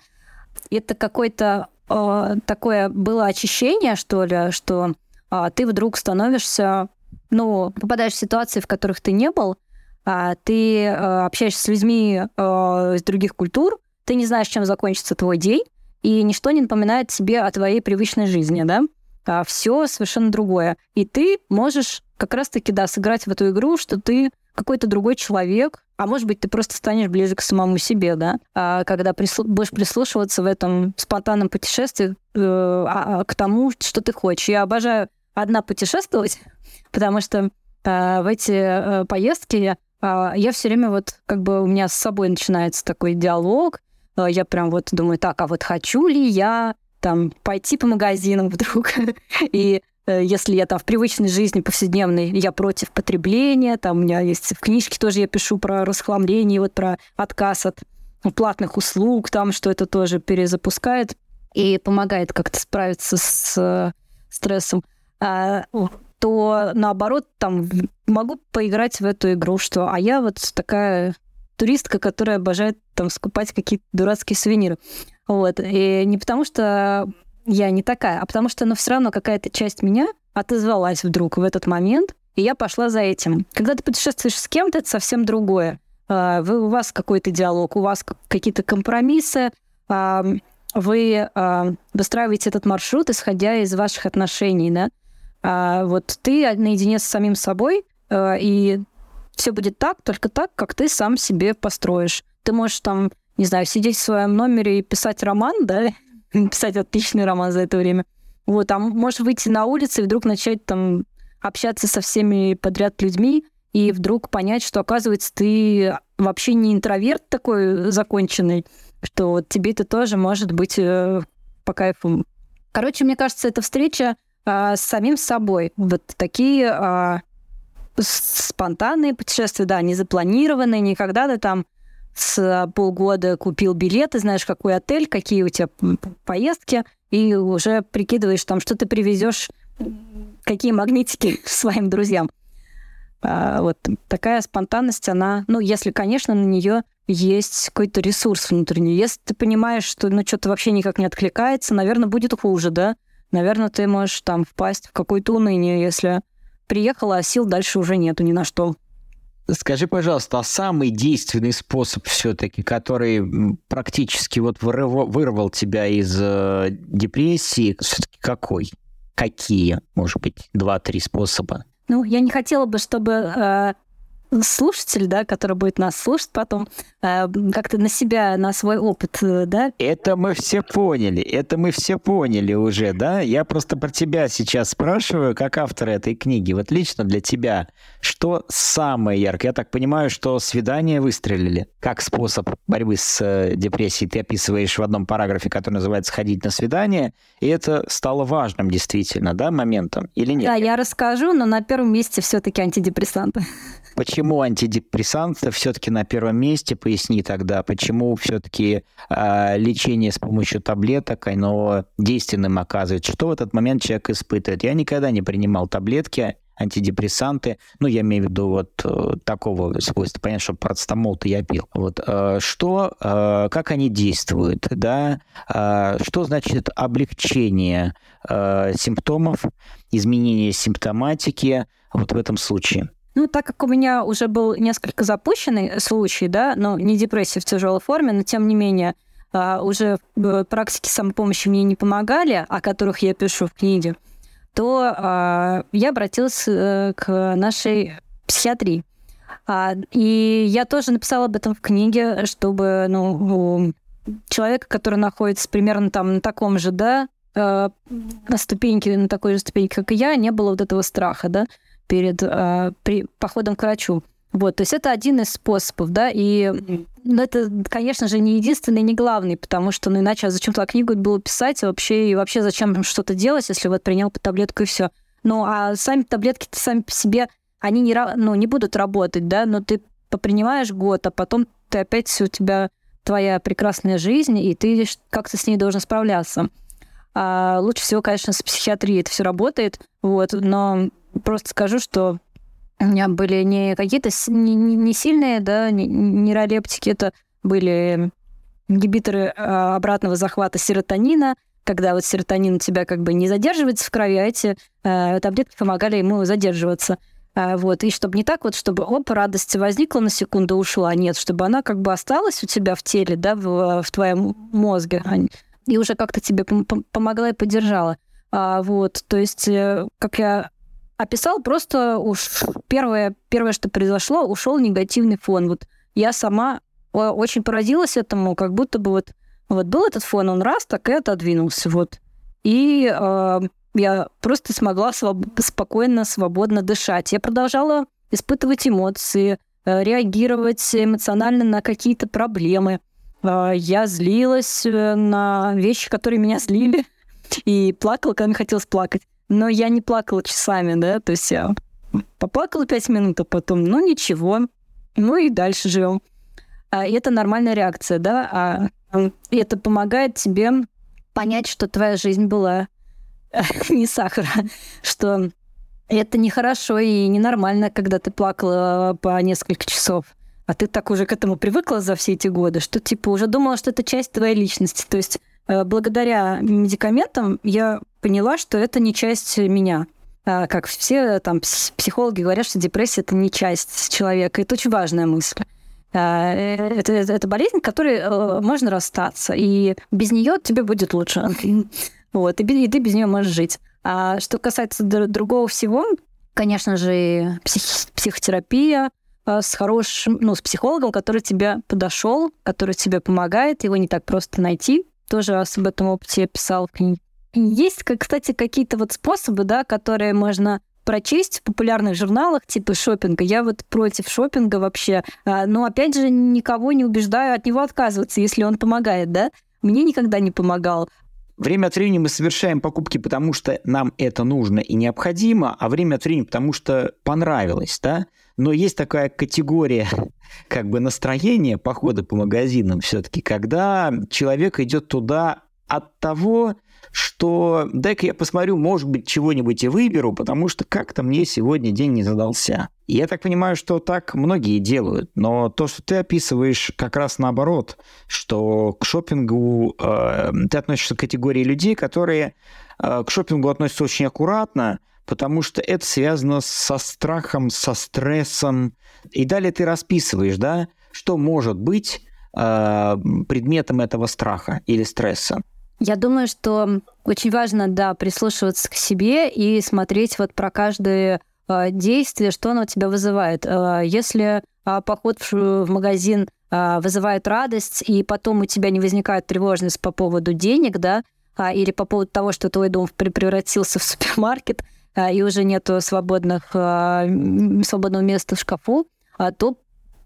Это какое-то э, такое было очищение, что ли, что э, ты вдруг становишься, ну, попадаешь в ситуации, в которых ты не был, а ты э, общаешься с людьми э, из других культур, ты не знаешь, чем закончится твой день, и ничто не напоминает тебе о твоей привычной жизни, да? А все совершенно другое. И ты можешь как раз-таки, да, сыграть в эту игру, что ты какой-то другой человек, а может быть, ты просто станешь ближе к самому себе, да, а когда прислу- будешь прислушиваться в этом спонтанном путешествии э, а, а, к тому, что ты хочешь. Я обожаю одна путешествовать, потому что э, в эти э, поездки э, я все время вот как бы у меня с собой начинается такой диалог, э, я прям вот думаю, так, а вот хочу ли я там пойти по магазинам вдруг? И если я там в привычной жизни повседневной, я против потребления, там у меня есть в книжке тоже я пишу про расхламление, вот про отказ от платных услуг, там, что это тоже перезапускает и помогает как-то справиться с э, стрессом, а, то наоборот, там могу поиграть в эту игру, что а я вот такая туристка, которая обожает там скупать какие-то дурацкие сувениры. Вот. И не потому что я не такая, а потому что, ну, все равно какая-то часть меня отозвалась вдруг в этот момент, и я пошла за этим. Когда ты путешествуешь с кем-то, это совсем другое. А, вы, у вас какой-то диалог, у вас какие-то компромиссы, а, вы а, выстраиваете этот маршрут, исходя из ваших отношений, да. Вот ты наедине с самим собой, и все будет так, только так, как ты сам себе построишь. Ты можешь там, не знаю, сидеть в своем номере и писать роман, да, писать отличный роман за это время. Вот, а можешь выйти на улицу и вдруг начать там общаться со всеми подряд людьми, и вдруг понять, что, оказывается, ты вообще не интроверт такой законченный, что вот тебе это тоже может быть э, по кайфу. Короче, мне кажется, эта встреча э, с самим собой. Вот такие э, спонтанные путешествия, да, не запланированные, никогда ты там с полгода купил билеты, знаешь, какой отель, какие у тебя поездки, и уже прикидываешь там, что ты привезешь, какие магнитики своим друзьям. А, вот такая спонтанность, она, ну, если, конечно, на нее есть какой-то ресурс внутренний. Если ты понимаешь, что ну, что-то вообще никак не откликается, наверное, будет хуже, да? Наверное, ты можешь там впасть в какое-то уныние, если приехала, а сил дальше уже нету ни на что. Скажи, пожалуйста, а самый действенный способ все-таки, который практически вот вырвал, вырвал тебя из э, депрессии, все-таки какой? Какие, может быть, два-три способа? Ну, я не хотела бы, чтобы э, слушатель, да, который будет нас слушать потом, э, как-то на себя, на свой опыт, э, да? Это мы все поняли, это мы все поняли уже, да? Я просто про тебя сейчас спрашиваю, как автор этой книги. Вот лично для тебя, что самое яркое? Я так понимаю, что свидания выстрелили как способ борьбы с э, депрессией. Ты описываешь в одном параграфе, который называется «Сходить на свидание», и это стало важным действительно, да, моментом, или нет? Да, я расскажу, но на первом месте все-таки антидепрессанты. Почему антидепрессанты все-таки на первом месте? Поясни тогда, почему все-таки э, лечение с помощью таблеток, оно действенным оказывается? Что в этот момент человек испытывает? Я никогда не принимал таблетки, антидепрессанты, ну, я имею в виду вот э, такого свойства, понятно, что парацетамол-то я пил. Вот, э, что, э, как они действуют, да, э, что значит облегчение э, симптомов, изменение симптоматики вот в этом случае? Ну, так как у меня уже был несколько запущенный случай, да, но не депрессия в тяжелой форме, но тем не менее а, уже практики самопомощи мне не помогали, о которых я пишу в книге, то а, я обратилась э, к нашей психиатрии. А, и я тоже написала об этом в книге, чтобы ну, человека, который находится примерно там на таком же, да, э, на ступеньке, на такой же ступеньке, как и я, не было вот этого страха, да перед э, при, походом к врачу. Вот, то есть это один из способов, да, и ну, это, конечно же, не единственный, не главный, потому что, ну, иначе а зачем туда книгу было писать вообще, и вообще зачем что-то делать, если вот принял по таблетку и все. Ну, а сами таблетки сами по себе, они не, ну, не будут работать, да, но ты попринимаешь год, а потом ты опять у тебя твоя прекрасная жизнь, и ты как-то с ней должен справляться. А лучше всего, конечно, с психиатрией это все работает, вот, но просто скажу, что у меня были не какие-то не, не сильные, да, нейролептики, это были ингибиторы а, обратного захвата серотонина, когда вот серотонин у тебя как бы не задерживается в крови, а эти э, таблетки помогали ему задерживаться. А, вот, и чтобы не так вот, чтобы, оп, радость возникла на секунду, ушла. Нет, чтобы она как бы осталась у тебя в теле, да, в, в твоем мозге, и уже как-то тебе помогла и поддержала. А, вот, то есть, э, как я описал просто уж первое, первое, что произошло, ушел негативный фон. Вот я сама очень поразилась этому, как будто бы вот, вот был этот фон, он раз так и отодвинулся. Вот. И э, я просто смогла своб- спокойно, свободно дышать. Я продолжала испытывать эмоции, э, реагировать эмоционально на какие-то проблемы. Э, я злилась э, на вещи, которые меня злили, и плакала, когда мне хотелось плакать. Но я не плакала часами, да, то есть я поплакала пять минут, а потом, ну ничего, ну и дальше живем. а, это нормальная реакция, да, а это помогает тебе понять, что твоя жизнь была не сахара, что это нехорошо и ненормально, когда ты плакала по несколько часов. А ты так уже к этому привыкла за все эти годы, что типа уже думала, что это часть твоей личности. То есть благодаря медикаментам я поняла, что это не часть меня. А, как все там психологи говорят, что депрессия это не часть человека. Это очень важная мысль. А, э, это, это, это болезнь, которой э, можно расстаться, и без нее тебе будет лучше. Вот, и, и ты без нее можешь жить. А что касается другого всего, конечно же, псих, психотерапия с хорошим, ну, с психологом, который тебе подошел, который тебе помогает, его не так просто найти. Тоже об этом опыте я писал в книге. Есть, кстати, какие-то вот способы, да, которые можно прочесть в популярных журналах типа шопинга. Я вот против шопинга вообще. А, но опять же, никого не убеждаю от него отказываться, если он помогает, да? Мне никогда не помогал. Время от времени мы совершаем покупки, потому что нам это нужно и необходимо, а время от времени потому что понравилось, да? Но есть такая категория как бы настроения похода по магазинам все-таки, когда человек идет туда от того, что дай-ка я посмотрю, может быть, чего-нибудь и выберу, потому что как-то мне сегодня день не задался. Я так понимаю, что так многие делают, но то, что ты описываешь, как раз наоборот, что к шопингу э, ты относишься к категории людей, которые э, к шопингу относятся очень аккуратно, потому что это связано со страхом, со стрессом. И далее ты расписываешь, да, что может быть э, предметом этого страха или стресса. Я думаю, что очень важно, да, прислушиваться к себе и смотреть вот про каждое э, действие, что оно у тебя вызывает. Э, если э, поход в, в магазин э, вызывает радость, и потом у тебя не возникает тревожность по поводу денег, да, э, или по поводу того, что твой дом превратился в супермаркет, и уже нету свободных, э, свободного места в шкафу, э, то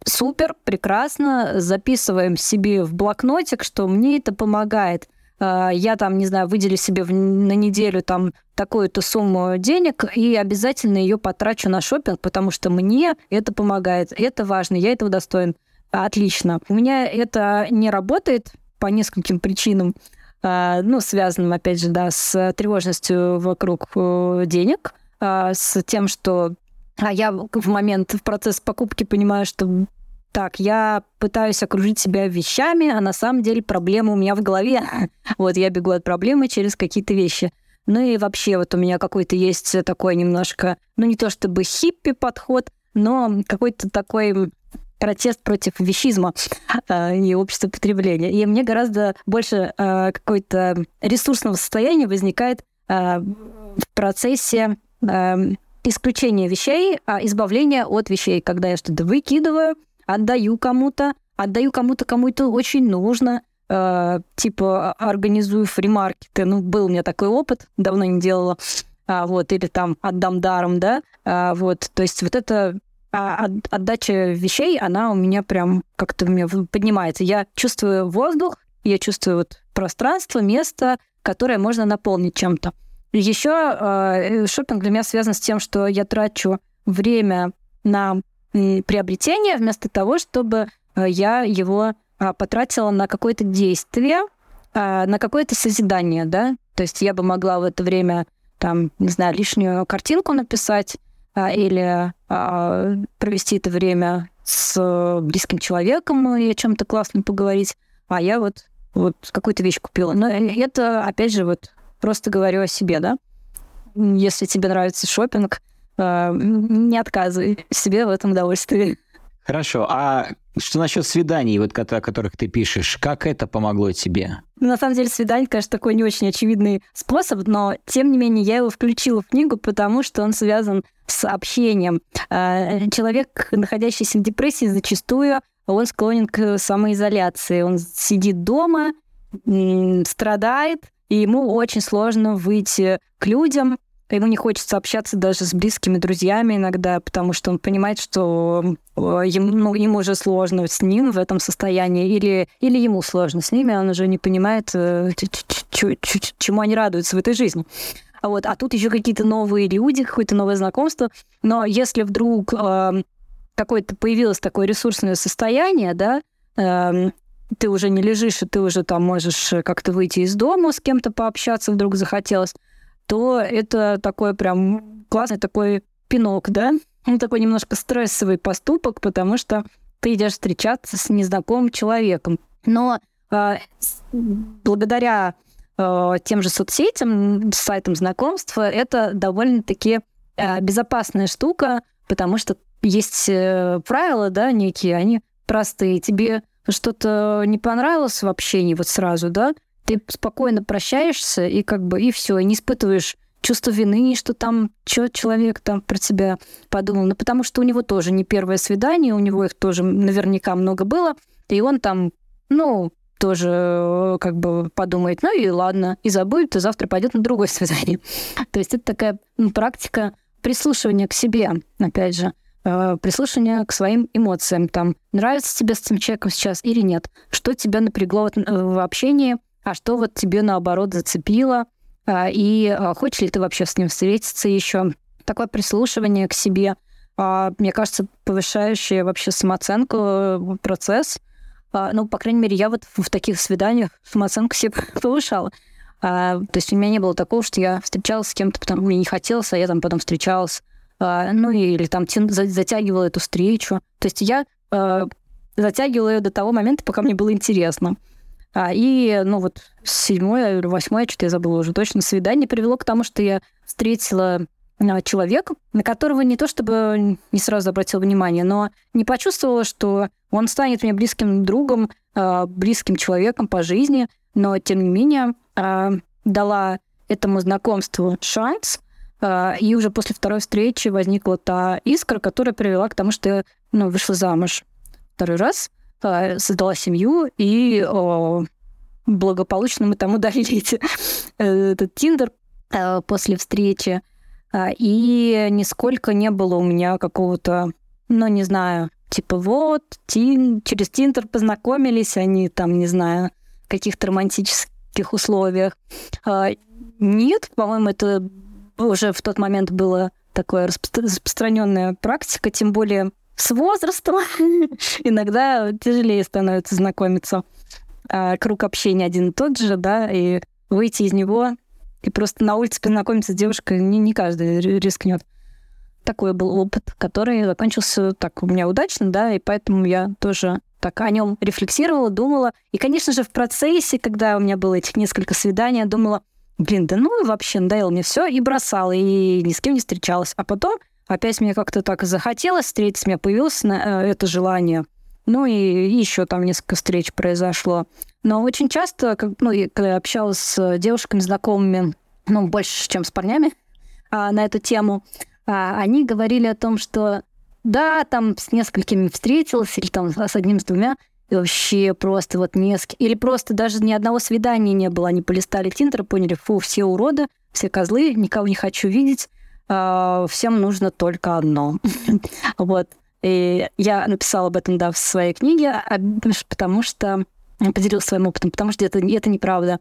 супер, прекрасно, записываем себе в блокнотик, что мне это помогает – а, я там, не знаю, выделю себе на неделю там такую-то сумму денег и обязательно ее потрачу на шопинг, потому что мне это помогает, это важно, я этого достоин. Отлично. У меня это не работает по нескольким причинам, а, ну, связанным, опять же, да, с тревожностью вокруг э, денег, а, с тем, что я в момент, в процесс покупки понимаю, что так, я пытаюсь окружить себя вещами, а на самом деле проблема у меня в голове. Вот я бегу от проблемы через какие-то вещи. Ну и вообще вот у меня какой-то есть такой немножко, ну не то чтобы хиппи подход, но какой-то такой протест против вещизма э, и общества потребления. И мне гораздо больше э, какой-то ресурсного состояния возникает э, в процессе исключения вещей, а избавления от вещей, когда я что-то выкидываю, отдаю кому-то, отдаю кому-то, кому это очень нужно, э, типа организую фримаркеты. Ну, был у меня такой опыт, давно не делала. А, вот, или там отдам даром, да, а, вот, то есть вот это а, отдача вещей, она у меня прям как-то у меня поднимается. Я чувствую воздух, я чувствую вот пространство, место, которое можно наполнить чем-то. Еще э, шопинг для меня связан с тем, что я трачу время на приобретение вместо того, чтобы э, я его а, потратила на какое-то действие, а, на какое-то созидание, да. То есть я бы могла в это время, там, не знаю, лишнюю картинку написать а, или провести это время с близким человеком и о чем-то классном поговорить, а я вот вот какую-то вещь купила. Но это, опять же, вот просто говорю о себе, да. Если тебе нравится шопинг, а, не отказывай себе в этом удовольствии. Хорошо. А что насчет свиданий, вот о которых ты пишешь? Как это помогло тебе? На самом деле, свидание, конечно, такой не очень очевидный способ, но, тем не менее, я его включила в книгу, потому что он связан с общением. А, человек, находящийся в депрессии, зачастую он склонен к самоизоляции. Он сидит дома, страдает, и ему очень сложно выйти к людям, Ему не хочется общаться даже с близкими друзьями иногда, потому что он понимает, что э, ему, ну, ему уже сложно с ним в этом состоянии, или, или ему сложно с ними, он уже не понимает, э, чему они радуются в этой жизни. А, вот, а тут еще какие-то новые люди, какое-то новое знакомство. Но если вдруг э, какое-то появилось такое ресурсное состояние, да, э, ты уже не лежишь, и ты уже там можешь как-то выйти из дома, с кем-то пообщаться вдруг захотелось, то это такой прям классный такой пинок, да? Ну, такой немножко стрессовый поступок, потому что ты идешь встречаться с незнакомым человеком. Но э, благодаря э, тем же соцсетям, сайтам знакомства, это довольно-таки э, безопасная штука, потому что есть э, правила, да, некие, они простые. Тебе что-то не понравилось в общении вот сразу, да, ты спокойно прощаешься и как бы и все, и не испытываешь чувство вины, что там что человек там про тебя подумал. Ну, потому что у него тоже не первое свидание, у него их тоже наверняка много было, и он там, ну, тоже э, как бы подумает, ну и ладно, и забудет, и завтра пойдет на другое свидание. То есть это такая ну, практика прислушивания к себе, опять же, э, прислушивания к своим эмоциям. Там, нравится тебе с этим человеком сейчас или нет? Что тебя напрягло э, в общении, а что вот тебе, наоборот, зацепило? И хочешь ли ты вообще с ним встретиться еще? Такое прислушивание к себе, мне кажется, повышающее вообще самооценку процесс – а, ну, по крайней мере, я вот в таких свиданиях самооценку себе повышала. А, то есть у меня не было такого, что я встречалась с кем-то, потому мне не хотелось, а я там потом встречалась. А, ну, или там затягивала эту встречу. То есть я а, затягивала ее до того момента, пока мне было интересно. А, и, ну, вот седьмое или восьмое, что-то я забыла уже точно, свидание привело к тому, что я встретила а, человека, на которого не то чтобы не сразу обратил внимание, но не почувствовала, что он станет мне близким другом, а, близким человеком по жизни, но тем не менее а, дала этому знакомству шанс, и уже после второй встречи возникла та искра, которая привела к тому, что я ну, вышла замуж. Второй раз, создала семью, и благополучно мы там удалили этот Тиндер после встречи. А, и нисколько не было у меня какого-то, ну, не знаю, типа вот, тин, через Тинтер познакомились, они там, не знаю, в каких-то романтических условиях. А, нет, по-моему, это уже в тот момент было такое распространенная практика, тем более с возрастом иногда тяжелее становится знакомиться. А, круг общения один и тот же, да, и выйти из него и просто на улице познакомиться с девушкой не, не каждый рискнет. Такой был опыт, который закончился так у меня удачно, да, и поэтому я тоже так о нем рефлексировала, думала. И, конечно же, в процессе, когда у меня было этих несколько свиданий, я думала, блин, да ну вообще надоело мне все, и бросала, и ни с кем не встречалась. А потом опять мне как-то так захотелось встретиться, у меня появилось э, это желание. Ну и, и еще там несколько встреч произошло. Но очень часто, как, ну, я, когда я общалась с девушками, знакомыми, ну, больше, чем с парнями а, на эту тему, а, они говорили о том, что да, там с несколькими встретилась, или там с одним, с двумя, и вообще просто вот несколько... Или просто даже ни одного свидания не было. Они полистали Тиндер, поняли, фу, все уроды, все козлы, никого не хочу видеть, а, всем нужно только одно. Вот. И я написала об этом, да, в своей книге, а, потому что поделилась своим опытом, потому что это, это неправда.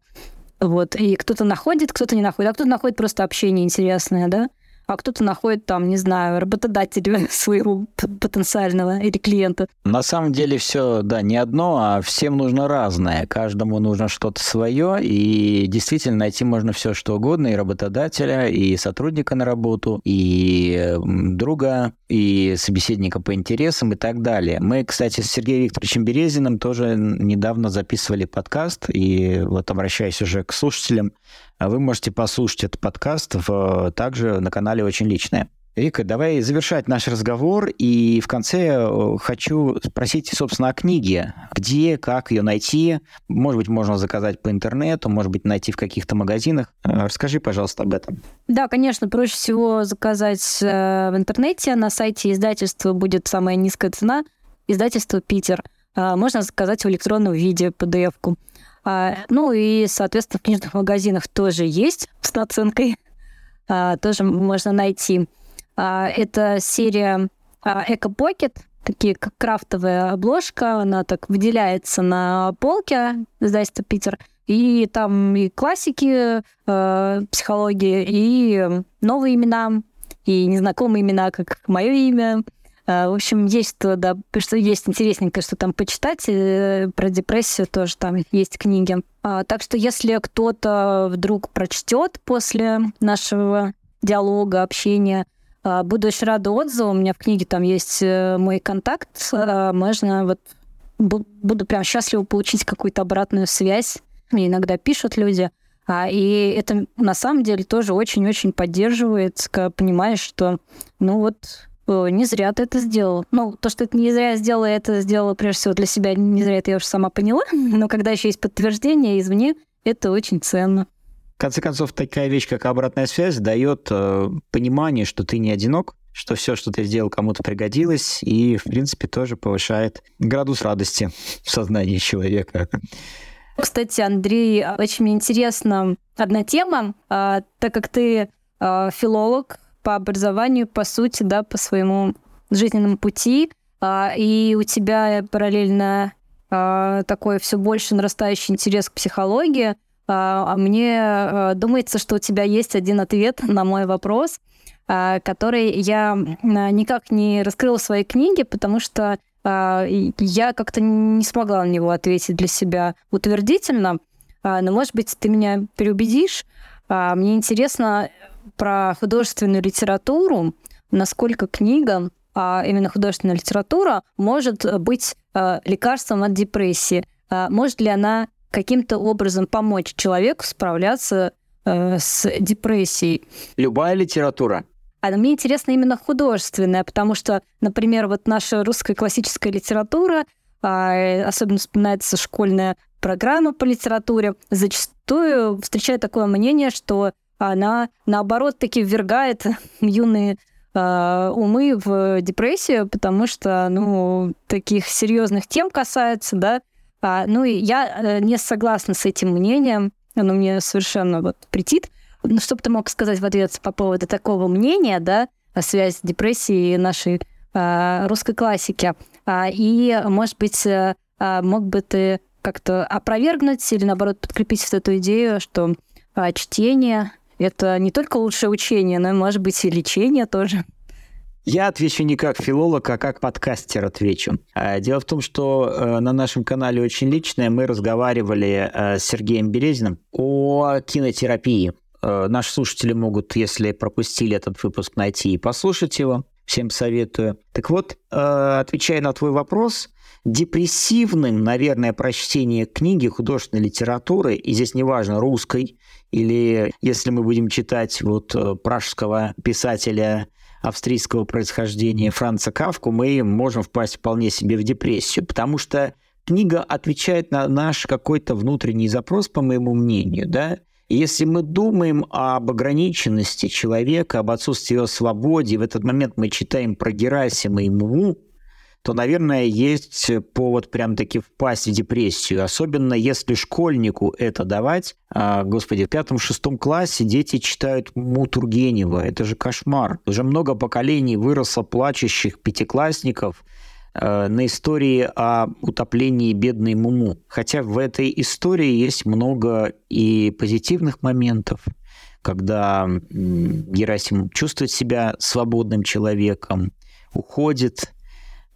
Вот. И кто-то находит, кто-то не находит, а кто-то находит просто общение интересное, да а кто-то находит там, не знаю, работодателя своего потенциального или клиента. На самом деле все, да, не одно, а всем нужно разное. Каждому нужно что-то свое, и действительно найти можно все что угодно, и работодателя, и сотрудника на работу, и друга, и собеседника по интересам и так далее. Мы, кстати, с Сергеем Викторовичем Березиным тоже недавно записывали подкаст, и вот обращаясь уже к слушателям, а вы можете послушать этот подкаст в, также на канале «Очень личное». Вика, давай завершать наш разговор. И в конце э, хочу спросить, собственно, о книге. Где, как ее найти? Может быть, можно заказать по интернету, может быть, найти в каких-то магазинах. Э, расскажи, пожалуйста, об этом. Да, конечно, проще всего заказать э, в интернете. На сайте издательства будет самая низкая цена. Издательство «Питер». Можно заказать в электронном виде PDF-ку. А, ну и, соответственно, в книжных магазинах тоже есть с наценкой. А, тоже можно найти. А, это серия Эко Pocket, такие как крафтовая обложка, она так выделяется на полке издательства Питер. И там и классики э, психологии, и новые имена, и незнакомые имена, как мое имя, В общем, есть что, да, что есть интересненькое, что там почитать. Про депрессию тоже там есть книги. Так что если кто-то вдруг прочтет после нашего диалога, общения, буду очень рада отзыву. У меня в книге там есть э, мой контакт. Можно вот буду прям счастлива получить какую-то обратную связь. Мне иногда пишут люди. А, и это на самом деле тоже очень-очень поддерживает, понимаешь, что ну вот не зря ты это сделал. Ну, то, что это не зря сделала, это сделала прежде всего для себя, не зря это я уже сама поняла. Но когда еще есть подтверждение извне, это очень ценно. Конце концов, такая вещь, как обратная связь, дает э, понимание, что ты не одинок, что все, что ты сделал, кому-то пригодилось, и, в принципе, тоже повышает градус радости в сознании человека. Кстати, Андрей, очень интересна одна тема, а, так как ты а, филолог по образованию, по сути, да, по своему жизненному пути, а, и у тебя параллельно такой все больше нарастающий интерес к психологии, а мне думается, что у тебя есть один ответ на мой вопрос. А, который я никак не раскрыла в своей книге, потому что а, я как-то не смогла на него ответить для себя утвердительно. А, но, может быть, ты меня переубедишь. Мне интересно про художественную литературу, насколько книга, а именно художественная литература, может быть лекарством от депрессии. Может ли она каким-то образом помочь человеку справляться э, с депрессией? Любая литература а мне интересно именно художественная, потому что, например, вот наша русская классическая литература, а, особенно вспоминается школьная программа по литературе, зачастую встречает такое мнение, что она, наоборот, таки ввергает юные а, умы в депрессию, потому что, ну, таких серьезных тем касается, да. А, ну, и я э, не согласна с этим мнением, оно мне совершенно вот претит. Ну, что бы ты мог сказать в ответ по поводу такого мнения, да, о связи депрессии и нашей э, русской классики? А, и, может быть, э, а, мог бы ты как-то опровергнуть или, наоборот, подкрепить вот эту идею, что э, чтение — это не только лучшее учение, но, может быть, и лечение тоже? Я отвечу не как филолог, а как подкастер отвечу. А, дело в том, что э, на нашем канале «Очень личное» мы разговаривали э, с Сергеем Березиным о кинотерапии. Э, наши слушатели могут, если пропустили этот выпуск, найти и послушать его. Всем советую. Так вот, отвечая на твой вопрос, депрессивным, наверное, прочтение книги художественной литературы, и здесь неважно, русской, или если мы будем читать вот пражского писателя австрийского происхождения Франца Кавку, мы можем впасть вполне себе в депрессию, потому что книга отвечает на наш какой-то внутренний запрос, по моему мнению, да, если мы думаем об ограниченности человека, об отсутствии его свободы, в этот момент мы читаем про Герасима и Муму, то, наверное, есть повод прям-таки впасть в депрессию. Особенно если школьнику это давать. А, господи, в пятом-шестом классе дети читают Му Тургенева. Это же кошмар. Уже много поколений выросло плачущих пятиклассников – Э, на истории о утоплении бедной Муму. Хотя в этой истории есть много и позитивных моментов, когда Герасим чувствует себя свободным человеком, уходит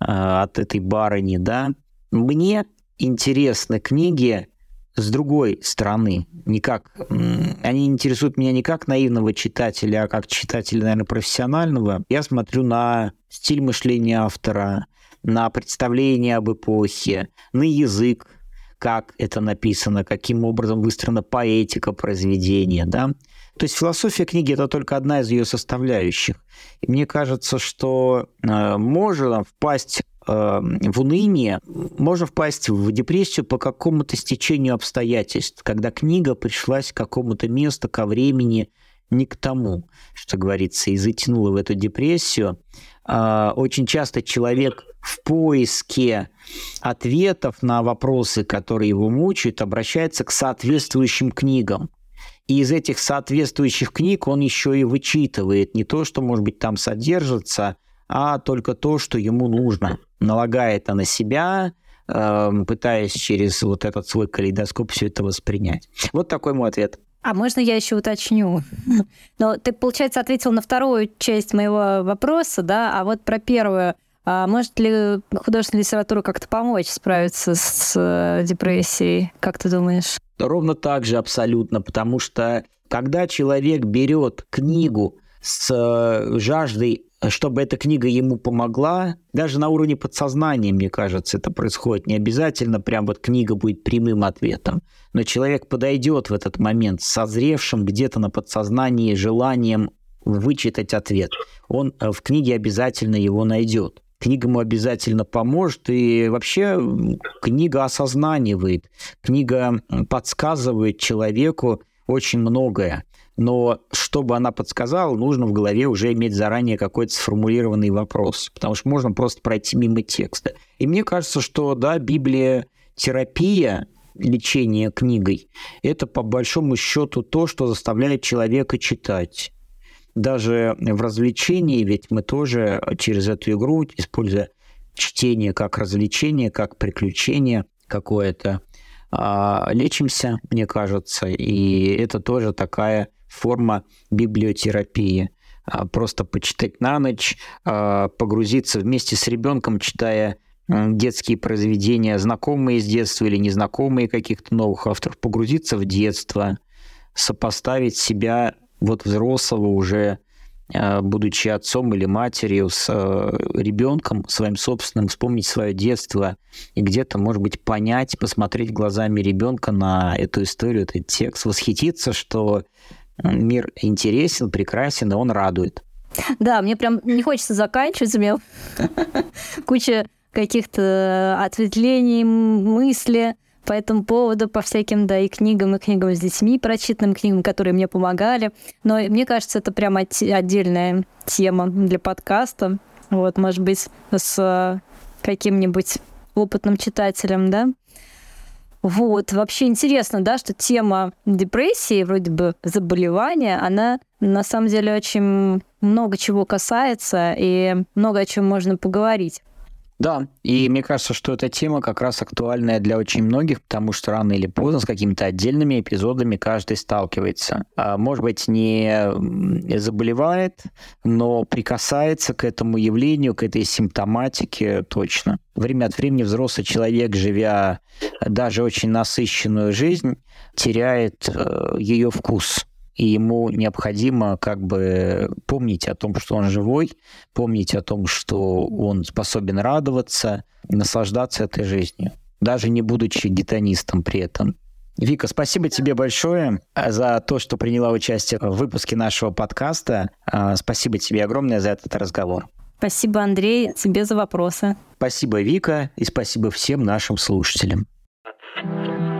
от этой барыни, да. Мне интересны книги с другой стороны, не как, они интересуют меня не как наивного читателя, а как читателя, наверное, профессионального. Я смотрю на стиль мышления автора, на представление об эпохе, на язык, как это написано, каким образом выстроена поэтика произведения, да. То есть философия книги – это только одна из ее составляющих. И мне кажется, что э, можно впасть э, в уныние, можно впасть в депрессию по какому-то стечению обстоятельств, когда книга пришлась к какому-то месту, ко времени, не к тому, что говорится, и затянула в эту депрессию. Э, очень часто человек в поиске ответов на вопросы, которые его мучают, обращается к соответствующим книгам. И из этих соответствующих книг он еще и вычитывает не то, что, может быть, там содержится, а только то, что ему нужно. Налагает это на себя, эм, пытаясь через вот этот свой калейдоскоп все это воспринять. Вот такой мой ответ. А можно я еще уточню? Но ты, получается, ответил на вторую часть моего вопроса, да, а вот про первую – А может ли художественная литература как-то помочь справиться с э, депрессией? Как ты думаешь? Ровно так же абсолютно, потому что когда человек берет книгу с э, жаждой, чтобы эта книга ему помогла, даже на уровне подсознания, мне кажется, это происходит. Не обязательно прям вот книга будет прямым ответом, но человек подойдет в этот момент созревшим где-то на подсознании желанием вычитать ответ. Он э, в книге обязательно его найдет книга ему обязательно поможет. И вообще книга осознанивает, книга подсказывает человеку очень многое. Но чтобы она подсказала, нужно в голове уже иметь заранее какой-то сформулированный вопрос, потому что можно просто пройти мимо текста. И мне кажется, что да, Библия терапия, лечение книгой, это по большому счету то, что заставляет человека читать даже в развлечении, ведь мы тоже через эту игру, используя чтение как развлечение, как приключение какое-то, а, лечимся, мне кажется, и это тоже такая форма библиотерапии. А, просто почитать на ночь, а, погрузиться вместе с ребенком, читая детские произведения, знакомые с детства или незнакомые каких-то новых авторов, погрузиться в детство, сопоставить себя вот взрослого уже, э, будучи отцом или матерью, с э, ребенком своим собственным, вспомнить свое детство и где-то, может быть, понять, посмотреть глазами ребенка на эту историю, этот текст, восхититься, что мир интересен, прекрасен, и он радует. Да, мне прям не хочется заканчивать, у меня куча каких-то ответвлений, мысли по этому поводу, по всяким, да, и книгам, и книгам с детьми, прочитанным книгам, которые мне помогали. Но мне кажется, это прям отдельная тема для подкаста. Вот, может быть, с каким-нибудь опытным читателем, да. Вот, вообще интересно, да, что тема депрессии, вроде бы заболевания, она на самом деле очень много чего касается и много о чем можно поговорить. Да, и мне кажется, что эта тема как раз актуальная для очень многих, потому что рано или поздно с какими-то отдельными эпизодами каждый сталкивается. А, может быть, не заболевает, но прикасается к этому явлению, к этой симптоматике точно. Время от времени взрослый человек, живя даже очень насыщенную жизнь, теряет э, ее вкус и ему необходимо как бы помнить о том, что он живой, помнить о том, что он способен радоваться, наслаждаться этой жизнью, даже не будучи гитанистом при этом. Вика, спасибо тебе большое э, за то, что приняла участие в выпуске нашего подкаста. Э, спасибо тебе огромное за этот разговор. Спасибо, Андрей, тебе за вопросы. Спасибо, Вика, и спасибо всем нашим слушателям. thank you